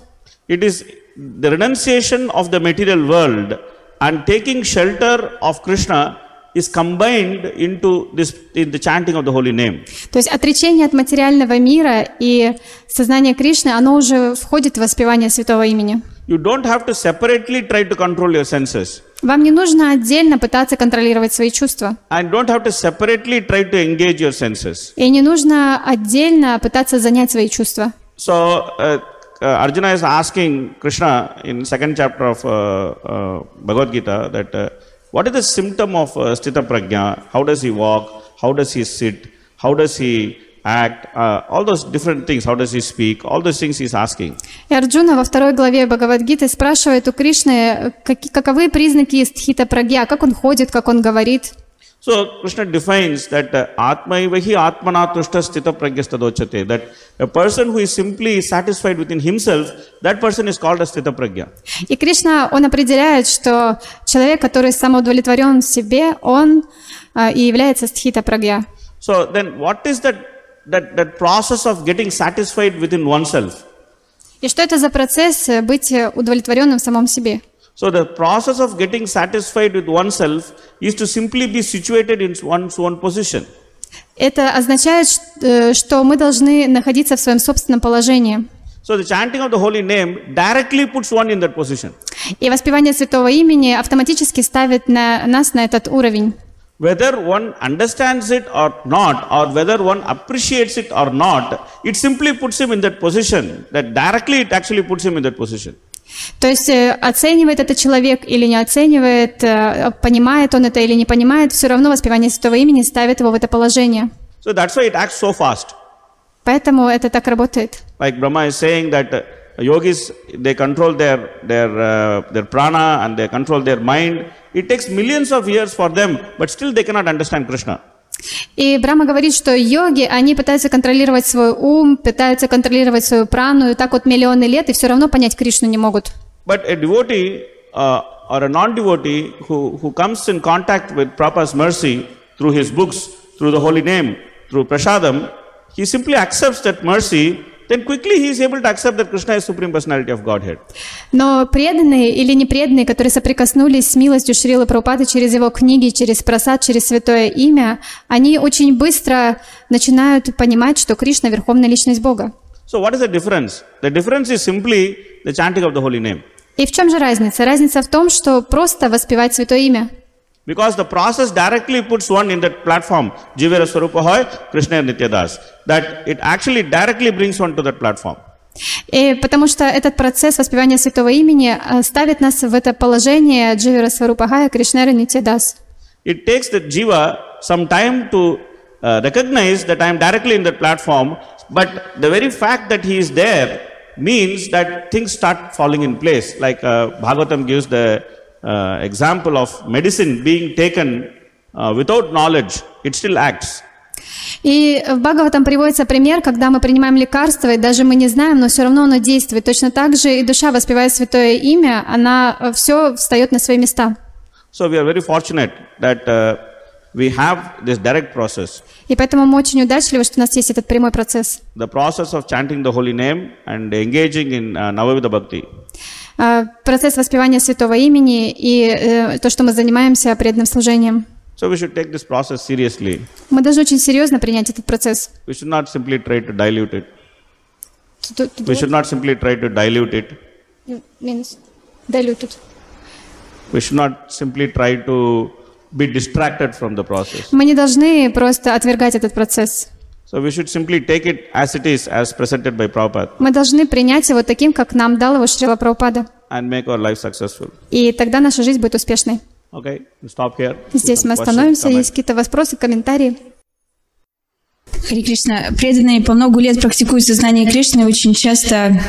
It is the renunciation of the material world and taking shelter of Krishna is combined into this in the chanting of the holy name. То есть отречение от материального мира и сознание Кришны, оно уже входит в воспевание святого имени. You don't have to separately try to control your senses. Вам не нужно отдельно пытаться контролировать свои чувства. And don't have to separately try to engage your senses. И не нужно отдельно пытаться занять свои чувства. So uh, uh, Arjuna is asking Krishna in second chapter of uh, uh, Bhagavad Gita that uh, what is the symptom of uh, Sthita Prajna? How does he walk? How does he sit? How does he act? Uh, all those different things. How does he speak? All those things he's asking. И Арджуна во второй главе Бхагавадгиты спрашивает у Кришны, как- каковы признаки стхита прагья, как он ходит, как он говорит. So Krishna defines that uh, Atmaivahi Atmana Tushta Sthita Prajnastadochate. That a person who is simply satisfied within himself, that person is called as Sthita Prajna. И Кришна, он определяет, что человек, который самоудовлетворен в себе, он а, и является стхита прагья. So then, what is that, that, that process of getting satisfied within oneself? И что это за процесс э, быть э, удовлетворенным в самом себе? So the process of getting satisfied with oneself is to simply be situated in one's own position. Это означает, э, что мы должны находиться в своем собственном положении. So the chanting of the holy name directly puts one in that position. И воспевание святого имени автоматически ставит на, нас на этот уровень. Whether one understands it or not, or whether one appreciates it or not, it simply puts him in that position. That directly it actually puts him in that position. То есть э, оценивает это человек или не оценивает, э, понимает он это или не понимает, все равно воспевание святого имени ставит его в это положение. So that's why it acts so fast. Поэтому это так работает. Like Brahma is saying that uh, yogis they control their their uh, their prana and they control their mind. It takes millions of years for them, but still they cannot understand Krishna. И Брама говорит, что йоги, они пытаются контролировать свой ум, пытаются контролировать свою прану, и так вот миллионы лет, и все равно понять Кришну не могут. But a devotee uh, or a non-devotee who, who comes in contact with Prabhupada's mercy through his books, through the holy name, through prasadam, he simply accepts that mercy. Then quickly he is able to accept that Krishna is supreme personality of Godhead. Но преданные или непреданные, которые соприкоснулись с милостью Шрилы Прабхупады через его книги, через просад, через святое имя, они очень быстро начинают понимать, что Кришна – Верховная Личность Бога. So what is the difference? The difference is simply the chanting of the holy name. И в чем же разница? Разница в том, что просто воспевать святое имя. Because the process directly puts one in that platform, Jivera Swarupahoy, Krishna Nityadas. That it actually directly brings one to that platform. И потому что этот процесс воспевания святого имени э, ставит нас в это положение Дживера Сварупахая Кришнера Нитядас. It takes the jiva some time to uh, recognize that I am directly in that platform, but the very fact that he is there means that things start falling in place. Like uh, Bhagavatam gives the uh, example of medicine being taken uh, without knowledge, it still acts. И в Бхагаватам приводится пример, когда мы принимаем лекарство, и даже мы не знаем, но все равно оно действует. Точно так же и душа, воспевая святое имя, она все встает на свои места. So we are very fortunate that uh, we have this direct process. И поэтому мы очень удачливы, что у нас есть этот прямой процесс. The process of chanting the holy name and engaging in uh, Navavidha Bhakti. А, Процесс воспевания святого имени и э, то, что мы занимаемся преданным служением. So we should take this process seriously. Мы должны очень серьезно принять этот процесс. We should not simply try to dilute it. Тут- тут We should not simply try to dilute it. вот минус. Diluted. We should not simply try to be distracted from the process. Мы не должны просто отвергать этот процесс. So we should simply take it as it is, as presented by Prabhupada, Мы должны принять его таким, как нам дал его Шрила Прабхупада. and make our life successful. И тогда наша жизнь будет успешной. Okay, we'll stop here. Здесь мы Some questions, остановимся. comments? Есть какие-то вопросы, комментарии? Хари Кришна, преданные по много лет практикуют сознание Кришны, очень часто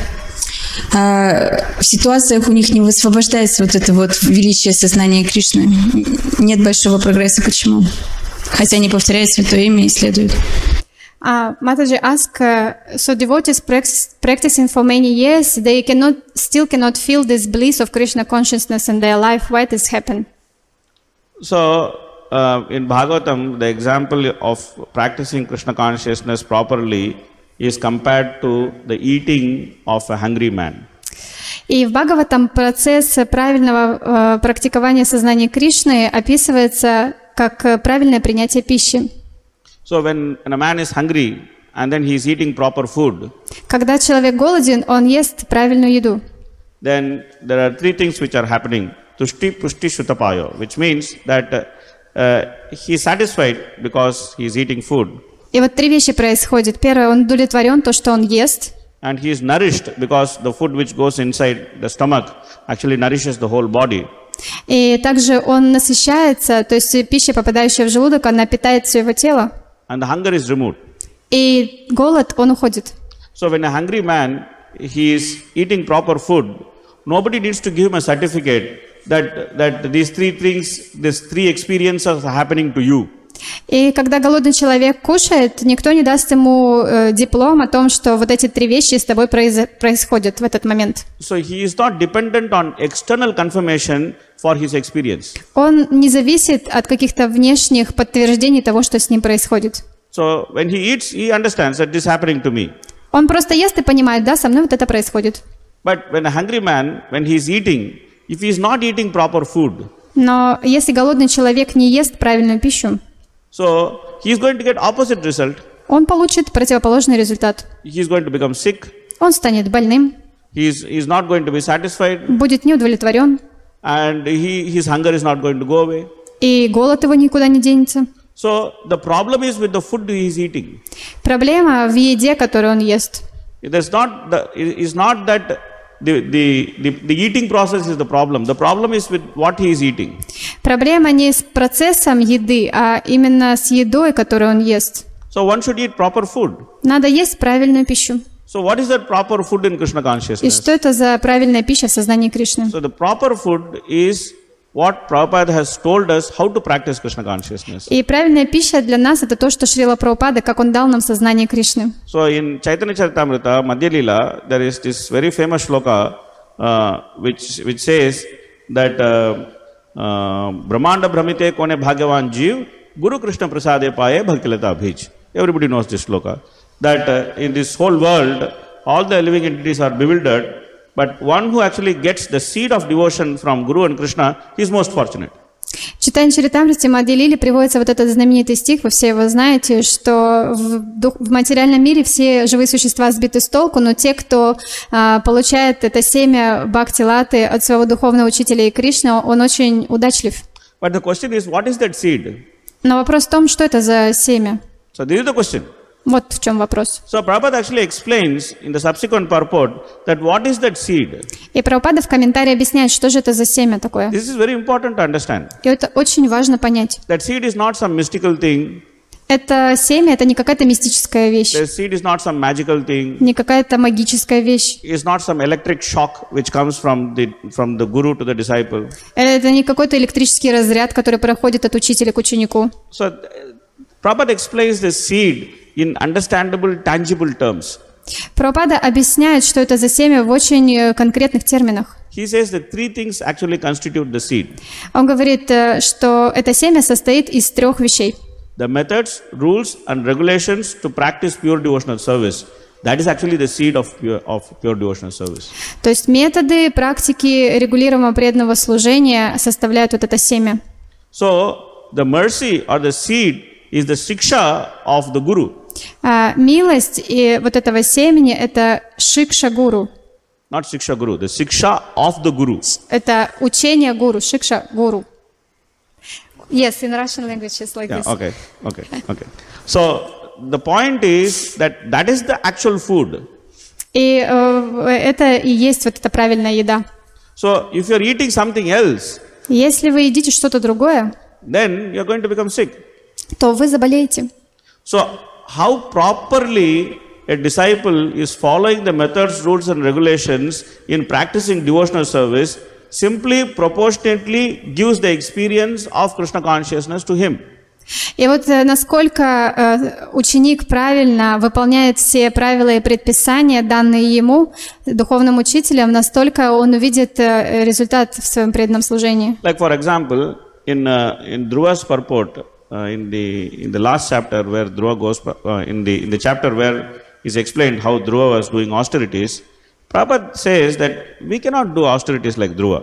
а, в ситуациях у них не высвобождается вот это вот величие сознания Кришны. Нет большого прогресса. Почему? Хотя они повторяют святое имя и следуют. Uh, Mataji asked, uh, so devotees prax- practicing for many years, they cannot, still cannot feel this bliss of Krishna consciousness in their life. Why this happen? So, uh, in Bhagavatam, the example of practicing Krishna consciousness properly is compared to the eating of a hungry man. И в Бхагаватам процесс правильного э, практикования сознания Кришны описывается как э, правильное принятие пищи. So, when, when a man is hungry and then he is eating proper food, Когда человек голоден, он ест правильную еду. then there are three things which are happening. Tushti, pushti, shutapayo, which means that uh, uh, he is satisfied because he is eating food, И вот три вещи происходят. Первое, он удовлетворен то, что он ест. and he is nourished because the food which goes inside the stomach actually nourishes the whole body. И также он насыщается, то есть пища, попадающая в желудок, она питает все его тело. And the hunger is removed. И голод, он уходит. So when a hungry man he is eating proper food, nobody needs to give him a certificate that that these three things, these three experiences are happening to you. И когда голодный человек кушает, никто не даст ему э, диплом о том, что вот эти три вещи с тобой произ- происходят в этот момент. So he is not dependent on external confirmation for his experience. Он не зависит от каких-то внешних подтверждений того, что с ним происходит. So when he eats, he understands that this is happening to me. Он просто ест и понимает, да, со мной вот это происходит. But when a hungry man, when he is eating, if he is not eating proper food, Но если голодный человек не ест правильную пищу, so he is going to get opposite result. он получит противоположный результат. He is going to become sick. Он станет больным, He is, he is not going to be satisfied, будет неудовлетворен, and he, his hunger is not going to go away. и голод его никуда не денется. So the problem is with the food he is eating. Проблема в еде, которую он ест. There's not the, it is not that the, the, the, the eating process is the problem. The problem is with what he is eating. Проблема не с процессом еды, а именно с едой, которую он ест. So one should eat proper food. Надо есть правильную пищу. So what is that proper food in Krishna И consciousness? что это за правильная пища в сознании Кришны? So the proper food is what Prabhupada has told us how to practice Krishna consciousness. И правильная пища для нас это то, что Шрила Прабхупада, как он дал нам сознание Кришны. So in Chaitanya Charitamrita, Madhya Lila, there is this very famous shloka uh, which, which says that uh, uh, Brahmanda Brahmite Kone Bhagavan Jeev Guru Krishna Prasade Paye Bhaktilata Bhij. Everybody knows this shloka. That uh, in this whole world, all the living entities are bewildered, but one who actually gets the seed of devotion from Guru and Krishna is most fortunate. В читании Чаритамрити Мадилили приводится вот этот знаменитый стих, вы все его знаете, что в, дух- в материальном мире все живые существа сбиты с толку, но те, кто а, получает это семя Бхакти Латы от своего духовного учителя и Кришны, он очень удачлив. But the question is, what is that seed? Но вопрос в том, что это за семя. So this is the question. Вот в чем вопрос. So Prabhupada actually explains in the subsequent purport that what is that seed? И Прабхупада в комментарии объясняет, что же это за семя такое. This is very important to understand. И это очень важно понять. That seed is not some mystical thing. Это семя, это не какая-то мистическая вещь, The seed is not some magical thing. не какая-то магическая вещь. It's not some electric shock which comes from the from the guru to the disciple. Это не какой-то электрический разряд, который проходит от учителя к ученику. So uh, Prabhupada explains the seed in understandable, tangible terms. Прабхупада объясняет, что это за семя в очень э, конкретных терминах. He says that three things actually constitute the seed. Он говорит, э, что это семя состоит из трех вещей. The methods, rules, and regulations to practice pure devotional service. That is actually the seed of pure, of pure devotional service. То есть методы, практики регулируемого преданного служения составляют вот это семя. So the mercy or the seed is the siksha of the guru. А милость и вот этого семени – это шикша гуру. Not siksha guru, the siksha of the guru. Это учение гуру, шикша гуру. Yes, in Russian language it's like Yeah, this. okay, okay, okay. So the point is that that is the actual food. И э, это и есть вот эта правильная еда. So if you're eating something else, Если вы едите что-то другое, then you're going to become sick. То вы заболеете. So how properly a disciple is following the methods, rules, and regulations in practicing devotional service simply proportionately gives the experience of Krishna consciousness to him. И вот э, насколько э, ученик правильно выполняет все правила и предписания, данные ему, духовным учителем, настолько он увидит э, результат в своем преданном служении. Like for example, in uh, in Dhruva's purport, uh, in the in the last chapter where Dhruva goes, uh, in the in the chapter where is explained how Dhruva was doing austerities, Prabhupada says that we cannot do austerities like Dhruva.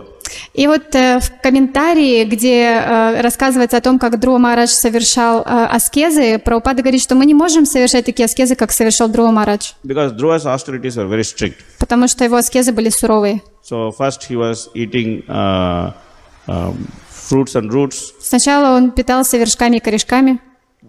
И вот э, в комментарии, где э, рассказывается о том, как Друа Марадж совершал э, аскезы, Прабхупада говорит, что мы не можем совершать такие аскезы, как совершал Друа Марадж, Because Dhruva's austerities were very strict. потому что его аскезы были суровые. So first he was eating uh, um, fruits and roots, Сначала он питался вершками и корешками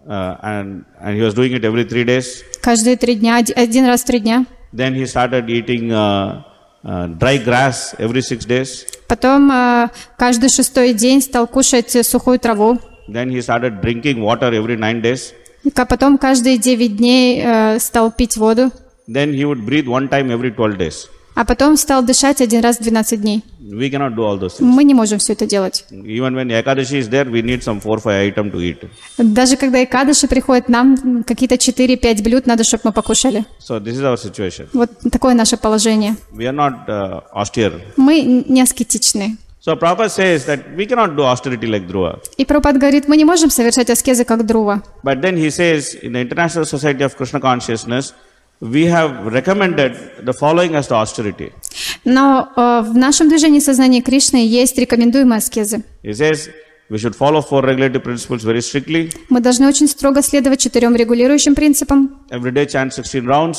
uh, and and he was doing it every three days. каждые три дня, оди- один раз в три дня. Then he started eating uh, uh, dry grass every six days. Потом э, каждый шестой день стал кушать э, сухую траву. Then he started drinking water every nine days. И потом каждые 9 дней э, стал пить воду. Then he would breathe one time every 12 days. А потом стал дышать один раз в 12 дней. We cannot do all those things. Мы не можем все это делать. Even when Ekadashi is there, we need some four five item to eat. Даже когда Икадыши приходят, нам какие-то 4-5 блюд надо, чтобы мы покушали. So this is our situation. Вот такое наше положение. We are not uh, austere. Мы не аскетичны. So Prabhupada says that we cannot do austerity like Dhruva. И Прабхупад говорит, мы не можем совершать аскезы, как Друва. But then he says, in the International Society of Krishna Consciousness, we have recommended the following as the austerity. Но э, в нашем движении сознания Кришны есть рекомендуемые аскезы. He says we should follow four regulative principles very strictly. Мы должны очень строго следовать четырем регулирующим принципам. Every day chant 16 rounds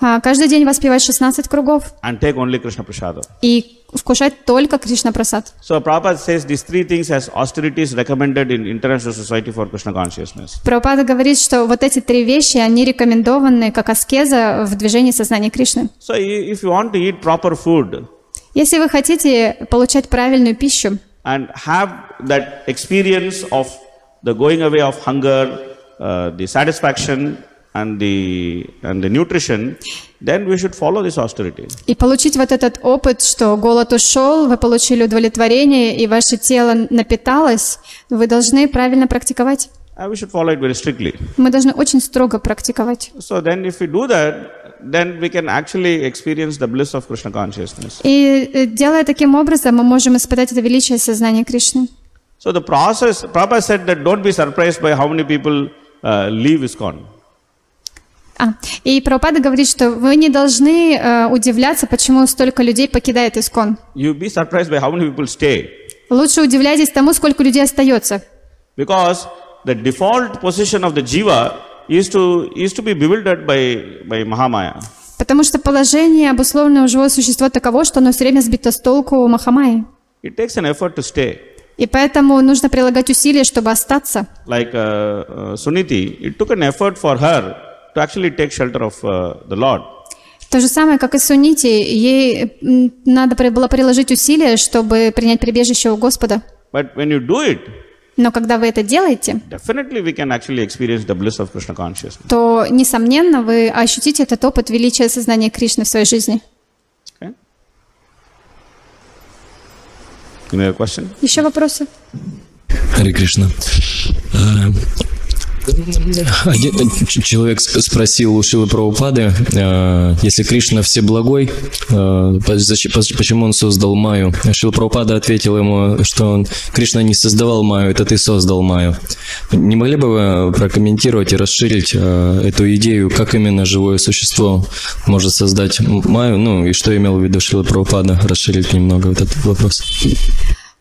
А, Каждый день воспевать 16 кругов and take only Krishna Prasada. и вкушать только Кришна Прасад. So Prabhupada says these three things as austerities recommended in International Society for Krishna Consciousness. Прабхупада говорит, что вот эти три вещи, они рекомендованы как аскеза в движении сознания Кришны. So if you want to eat proper food Если вы хотите получать правильную пищу and have that experience of the going away of hunger, uh, the satisfaction and the and the nutrition, then we should follow this austerity. и получить вот этот опыт, что голод ушел, вы получили удовлетворение, и ваше тело напиталось, вы должны правильно практиковать. And we should follow it very strictly. Мы должны очень строго практиковать. So then if we do that, then we can actually experience the bliss of Krishna consciousness. И э, делая таким образом, мы можем испытать это величие сознания Кришны. So the process, Prabhupada said that don't be surprised by how many people uh, leave ISKCON. А, и Прабхупада говорит, что вы не должны э, удивляться, почему столько людей покидает Искон. Лучше удивляйтесь тому, сколько людей остается. Because the default position of the jiva is to, is to be bewildered by, by Mahamaya. Потому что положение обусловленного живого существа таково, что оно все время сбито с толку Махамайи. It takes an effort to stay. И поэтому нужно прилагать усилия, чтобы остаться. Like uh, uh, Suniti, it took an effort for her to actually take shelter of uh, the Lord. То же самое, как и Сунити, ей надо было приложить усилия, чтобы принять прибежище у Господа. But when you do it, Но когда вы это делаете, definitely we can actually experience the bliss of Krishna consciousness. то, несомненно, вы ощутите этот опыт величия сознания Кришны в своей жизни. Okay? Еще вопросы? Хари Кришна. А, Один ч- человек спросил у Шилы Прабхупады, а, если Кришна всеблагой, а, поч- почему он создал Майю? Шила Прабхупада ответил ему, что он, Кришна не создавал Майю, это ты создал Майю. Не могли бы вы прокомментировать и расширить а, эту идею, как именно живое существо может создать М- Майю, ну и что имел в виду Шила Прабхупада, расширить немного этот вопрос.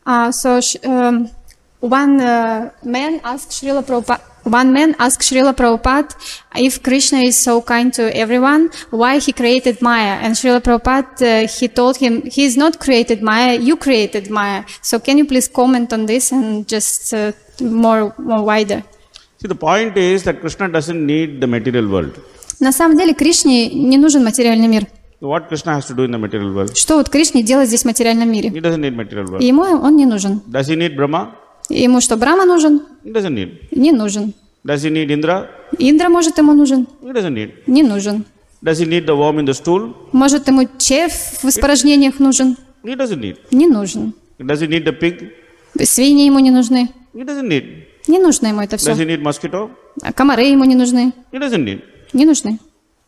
Uh, so um, one uh, man asked Srila Prabhupada. One man asked Srila Prabhupada if Krishna is so kind to everyone, why he created Maya. And Srila Prabhupada, uh, he told him, he is not created Maya, you created Maya. So can you please comment on this and just uh, more, more wider? See, the point is that Krishna doesn't need the material world. На самом деле Кришне не нужен материальный мир. What Krishna has to do in the material world? Что вот Кришне делать здесь в материальном мире? He doesn't need material world. Ему он не нужен. Does he need Brahma? Ему что, Брама нужен? Doesn't need. Не нужен. Does he need Indra? Индра, может, ему нужен? He doesn't need. Не нужен. Does he need the worm in the stool? Может, ему червь в испражнениях нужен? He doesn't need. Не нужен. Does he need the pig? Свиньи ему не нужны? He doesn't need. Не нужно ему это все. Does he need mosquito? Комары ему не нужны? He doesn't need. Не нужны.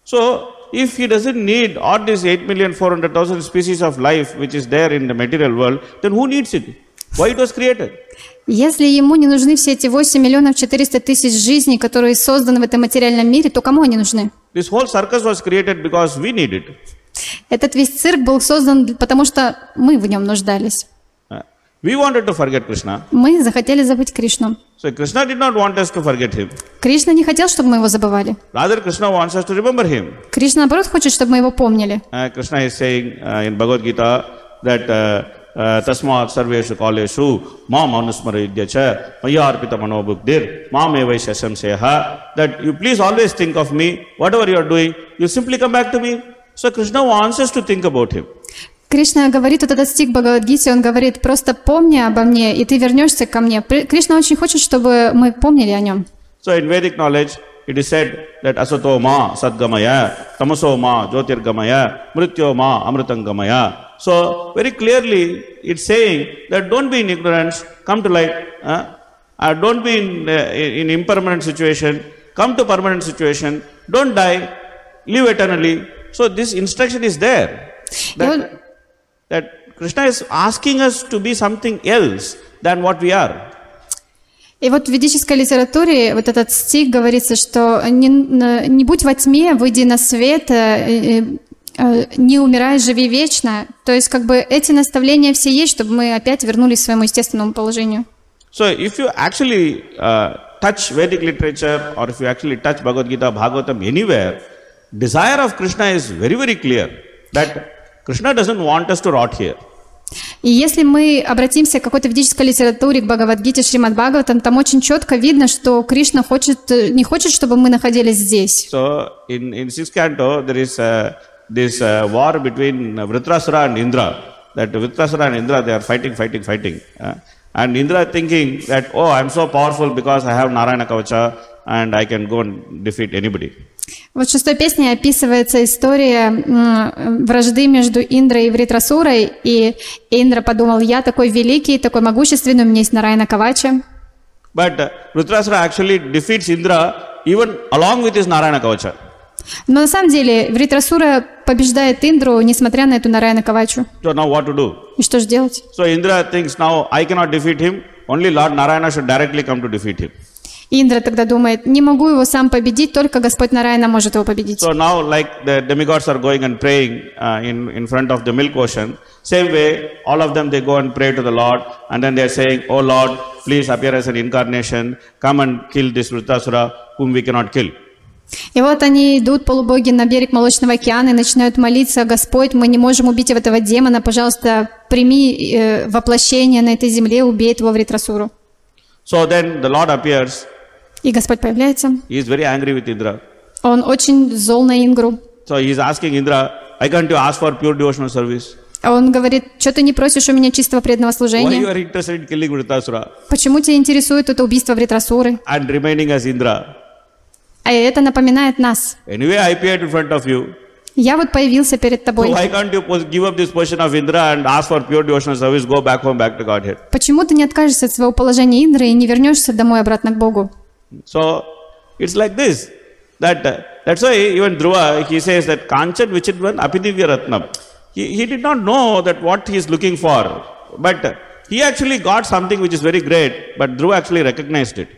So, if he doesn't need all these 8,400,000 species of life which is there in the material world, then who needs it? Why it was created? Если ему не нужны все эти 8 миллионов 400 тысяч жизней, которые созданы в этом материальном мире, то кому они нужны? This whole circus was created because we need it. Этот весь цирк был создан, потому что мы в нем нуждались. Uh, We wanted to forget Krishna. Мы захотели забыть Кришну. So Krishna did not want us to forget him. Кришна не хотел, чтобы мы его забывали. Rather, Krishna wants us to remember him. Кришна, наоборот, хочет, чтобы мы его помнили. Uh, Krishna is saying uh, in Bhagavad Gita that uh, uh, tasmat sarveshu kaleshu mam anusmaridya cha mayarpita manobhukdir mam evaisya samseha that you please always think of me, whatever you are doing, you simply come back to me. So Krishna wants us to think about him. Кришна говорит, вот этот стих Бхагавадгите, он говорит, просто помни обо мне, и ты вернешься ко мне. При- Кришна очень хочет, чтобы мы помнили о нем. So in Vedic knowledge, it is said that asato ma sadgamaya, tamaso ma jyotirgamaya, mrityo ma amritangamaya. So very clearly, it's saying that don't be in ignorance, come to light. Uh, uh, don't be in, uh, in impermanent situation, come to permanent situation. Don't die, live eternally. So this instruction is there. That, that Krishna is asking us to be something else than what we are. И вот в ведической литературе вот этот стих говорится, что не, н- не будь во тьме, выйди на свет, э, э, э, не умирай, живи вечно. То есть как бы эти наставления все есть, чтобы мы опять вернулись к своему естественному положению. So, if you actually uh, touch Vedic literature or if you actually touch Bhagavad Gita, Bhagavatam anywhere, desire of Krishna is very, very clear that Krishna doesn't want us to rot here. И если мы обратимся к какой-то ведической литературе, к Бхагавадгите, Шримад Бхагаватам, там очень четко видно, что Кришна хочет, э, не хочет, чтобы мы находились здесь. So, in, in sixth canto, there is uh, this uh, war between uh, Vritrasura and Indra. That Vritrasura and Indra, they are fighting, fighting, fighting. uh, and Indra thinking that, oh, I'm so powerful because I have Narayana Kavacha and I can go and defeat anybody. Вот в шестой песне описывается история вражды между Индрой и Вритрасурой, и Индра подумал, я такой великий, такой могущественный, у меня есть Нарайна Кавача. But uh, Vritrasura actually defeats Indra even along with his Narayana Kavacha. Но на самом деле Вритрасура побеждает Индру, несмотря на эту Нарайна Кавачу. So now what to do? И что же делать? So Indra thinks now I cannot defeat him, only Lord Narayana should directly come to defeat him. Индра тогда думает, не могу его сам победить, только Господь Нарайна может его победить. So now like the demigods are going and praying uh, in, in front of the milk ocean, same way all of them they go and pray to the Lord and then they are saying, Oh Lord, please appear as an incarnation, come and kill this Vritrasura whom we cannot kill. И вот они идут, полубоги, на берег Молочного океана и начинают молиться, Господь, мы не можем убить этого демона, пожалуйста, прими э, воплощение на этой земле, убей этого Вритрасуру. So then the Lord appears, И Господь появляется, he is very angry with Indra. Он очень зол на Ингру. So he's asking Indra, why can't you ask for pure devotional service? Он говорит, что ты не просишь у меня чистого преданного Why you служения? are interested in killing Почему тебя интересует это убийство Вритрасуры? and remaining as Indra? А это напоминает нас. Anyway, I appeared in front of you. Я вот появился перед тобой. Почему ты не откажешься от своего положения Индры и не вернешься домой обратно к Богу? So it's like this. That uh, that's why even Dhruva he says that Kanchan Vichidvan Apidivya Ratnam. He, he did not know that what he is looking for, but uh, he actually got something which is very great. But Dhruva actually recognized it.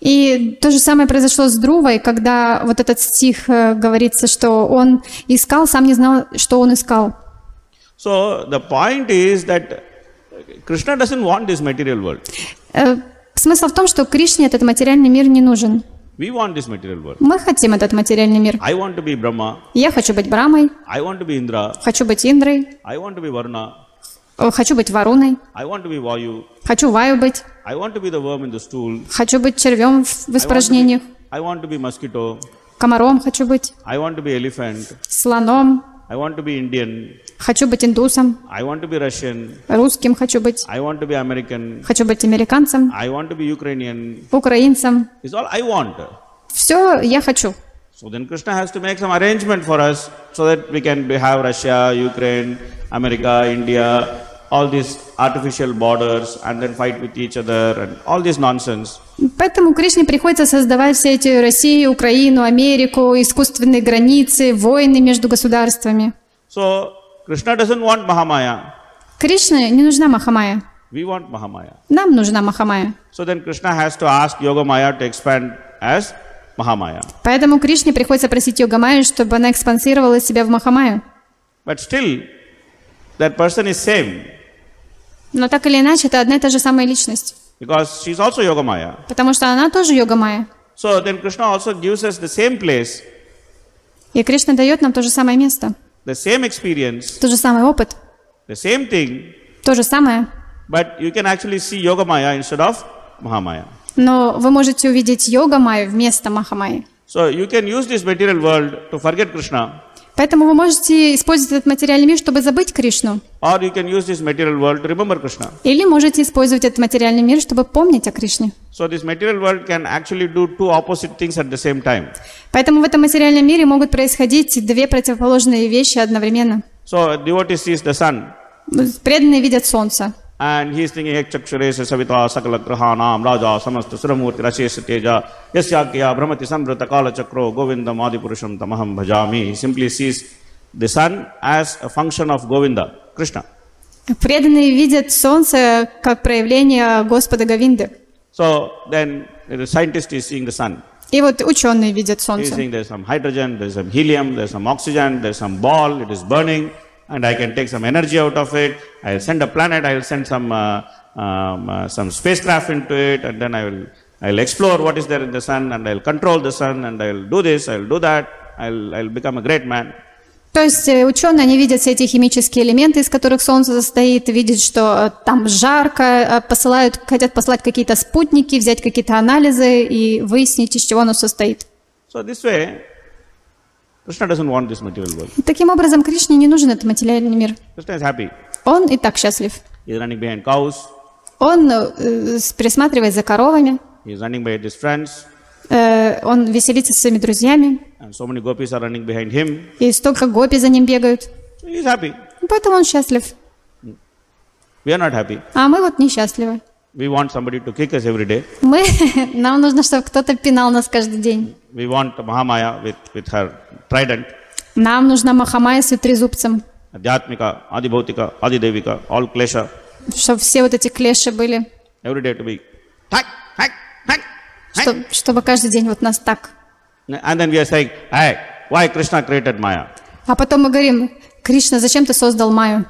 И то же самое произошло с Друвой, когда вот этот стих э, говорится, что он искал, сам не знал, что он искал. So the point is that Krishna doesn't want this material world. Э, Смысл в том, что Кришне этот материальный мир не нужен. We want this material world. Мы хотим этот материальный мир. I want to be Brahma. Я хочу быть Брамой, I want to be Indra. хочу быть Индрой, I want to be Varuna. Э, хочу быть Vayu. хочу Ваю быть, хочу быть червем в испражнениях, комаром хочу быть, I want to be elephant. слоном, I want to be Indian. хочу быть индусом, I want to be Russian. русским хочу быть, I want to be American. хочу быть американцем, I want to be Ukrainian. украинцем. It's all I want. Все я хочу. So then Krishna has to make some arrangement for us so that we can have Russia, Ukraine, America, India, all these artificial borders and then fight with each other and all this nonsense. Поэтому Кришне приходится создавать все эти Россию, Украину, Америку, искусственные границы, войны между государствами. So Krishna doesn't want Mahamaya. Кришне не нужна Махамая. We want Mahamaya. Нам нужна Махамая. So then Krishna has to ask Yogamaya to expand as Mahamaya. Поэтому Кришне приходится просить Йогамаю, чтобы она экспансировала себя в Махамаю. But still, that person is same Но так или иначе, это одна и та же самая личность. because she's also Yogamaya. Потому что она тоже Йогамая. So then Krishna also gives us the same place, И Кришна дает нам то же самое место, the same experience, тот же самый опыт, the same thing, то же самое. but you can actually see Yogamaya instead of Mahamaya. Но вы можете увидеть Йогамаю вместо Махамайи. So you can use this material world to forget Krishna, Поэтому вы можете использовать этот материальный мир, чтобы забыть Кришну. Or you can use this material world to remember Krishna. Или можете использовать этот материальный мир, чтобы помнить о Кришне. So this material world can actually do two opposite things at the same time. Поэтому в этом материальном мире могут происходить две противоположные вещи одновременно. So devotee sees the sun Преданные видят солнце. and he is thinking Ekchakshare Savita Sakala Grahanam Raja Samasta Suramurti Rashesha Teja Yasyakya Brahmati Sambrata Kala Chakro Govindam Adipurusham Tamaham Bhajami. He simply sees the sun as a function of Govinda, Krishna. Преданные видят солнце как проявление Господа Говинды. So then the scientist is seeing the sun. И вот ученые видят He is солнце. saying there's some hydrogen, there's some helium, there's some oxygen, there's some ball, it is burning, and I can take some energy out of it. I'll send a planet, I'll send some uh, um, uh, some spacecraft into it, and then I will I'll explore what is there in the sun, and I'll control the sun, and I'll do this, I'll do that. I'll I'll become a great man. То есть э, ученые, они видят все эти химические элементы, из которых Солнце состоит, видят, что э, там жарко, э, посылают, хотят послать какие-то спутники, взять какие-то анализы и выяснить, из чего оно состоит. So this way, Krishna doesn't want this material world. Таким образом, Кришне не нужен этот материальный мир. Krishna is happy. Он и так счастлив. He's running behind cows. Он э, присматривает за коровами, He's running behind his friends, он веселится со своими друзьями, and so many gopis are running behind him. и столько гопи за ним бегают. So he's happy. Поэтому он счастлив. А мы вот несчастливы. We want somebody to kick us every day. Мы, нам нужно, чтобы кто-то пинал нас каждый день. We want Mahamaya with, with her trident, Нам нужна Махамая с трезубцем, Adhyatmika, Adibhautika, Adidevika, all klesha, чтобы все вот эти клеши были, every day to be hack, hack. Чтоб- чтобы каждый день вот нас так. And then we are saying, hey, why Krishna created Maya? А потом мы говорим, Кришна, зачем ты создал Майю?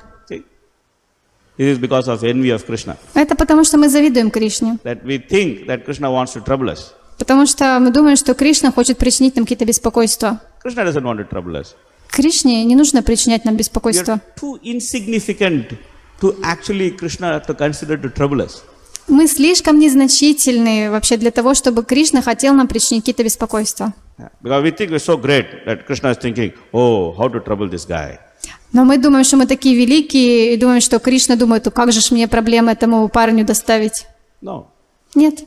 This is because of envy of Krishna. Это потому, что мы завидуем Кришне. That we think that Krishna wants to trouble us. Потому что мы думаем, что Кришна хочет причинить нам какие-то беспокойства. Krishna doesn't want to trouble us. Кришне не нужно причинять нам We беспокойство. are too insignificant to actually Krishna to consider to trouble us. Мы слишком незначительны вообще для того, чтобы Кришна хотел нам причинить какие-то беспокойства. Yeah. Because we think we're so great that Krishna is thinking, oh, how to trouble this guy. Но мы думаем, что мы такие великие, и думаем, что Кришна думает, «Ну как же ж мне проблемы этому парню доставить? No. Нет.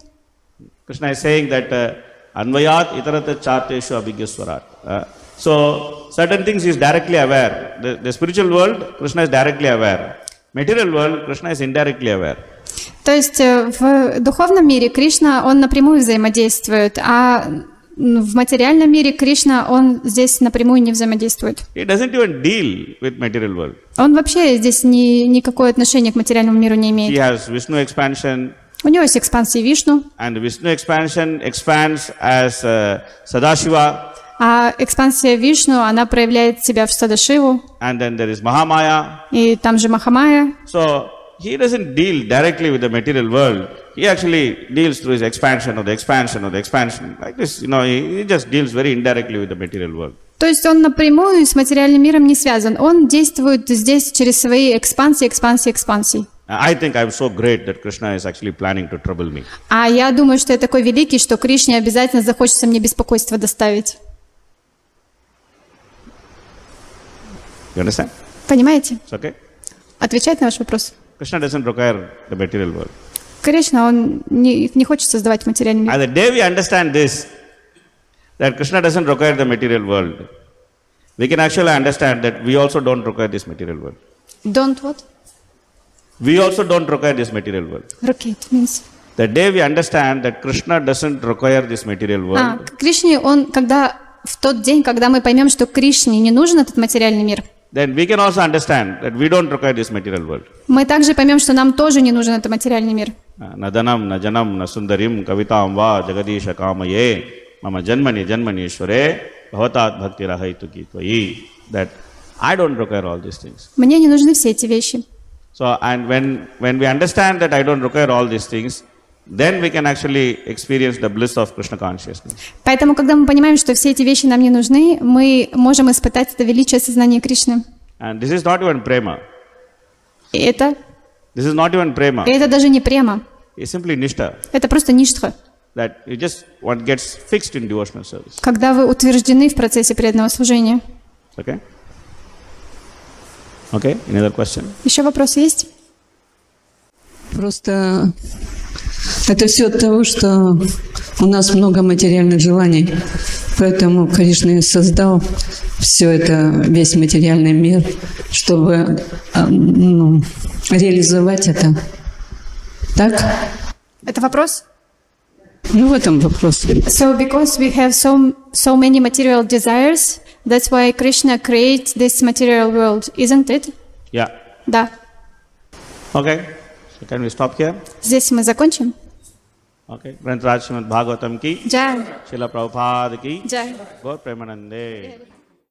Krishna is saying that uh, Anvayat itarata charteshu abhigyaswarat. Uh, so, certain things is directly aware. The, the spiritual world, Krishna is directly aware. Material world, Krishna is indirectly aware. То есть э, в духовном мире Кришна, он напрямую взаимодействует, а в материальном мире Кришна, он здесь напрямую не взаимодействует. He doesn't even deal with material world. Он вообще здесь ни, никакое отношение к материальному миру не имеет. У него есть экспансия Вишну, and Vishnu expansion expands as uh, Sadashiva, а экспансия Вишну, она проявляет себя в Садашиву, and then there is Mahamaya. и там же Махамая. So, he doesn't deal directly with the material world. He actually deals through his expansion of the expansion of the expansion. Like this, you know, he, he just deals very indirectly with the material world. То есть он напрямую с материальным миром не связан. Он действует здесь через свои экспансии, экспансии, экспансии. I think I'm so great that Krishna is actually planning to trouble me. А я думаю, что я такой великий, что Кришне обязательно захочется мне беспокойство доставить. You understand? Понимаете? It's okay? Отвечать на ваш вопрос. Krishna doesn't require the material world. Кришна, он не, не хочет создавать материальный мир. And the day we understand this, that Krishna doesn't require the material world, we can actually understand that we also don't require this material world. Don't what? We also don't require this material world. Rocket means. The day we understand that Krishna doesn't require this material world, А, Кришне, он, когда в тот день, когда мы поймем, что Кришне не нужен этот материальный мир, then we can also understand that we don't require this material world. Мы также поймем, что нам тоже не нужен этот материальный мир. А, Наданам, наджанам, насундарим, кавитам ва, джагадиша камае, мама джанмани, джанманишваре, бхаватат бхакти рахайту гитваи. That I don't require all these things. Мне не нужны все эти вещи. So, and when, when we understand that I don't require all these things, then we can actually experience the bliss of Krishna consciousness. Поэтому, когда мы понимаем, что все эти вещи нам не нужны, мы можем испытать это величие сознания Кришны. And this is not even prema. И это, This is not even prema. и это даже не према, It's simply nishta это просто ништха. that you just one gets fixed in devotional service. Когда вы утверждены в процессе преданного служения. Okay? Okay? Any other question? Еще вопросы есть? Просто это все от того, что у нас много материальных желаний. Поэтому Кришна и создал все это, весь материальный мир, чтобы а, ну, реализовать это. Так? Это вопрос? Ну, в этом вопрос. So because we have so so many material desires, that's why Krishna create this material world, isn't it? Yeah. Да. Okay. So can we stop here? Здесь мы закончим. Okay. Granth Raj Bhagavatam ki. Jai. Shila Prabhupada ki. Jai. Gaur Premanande. Jai.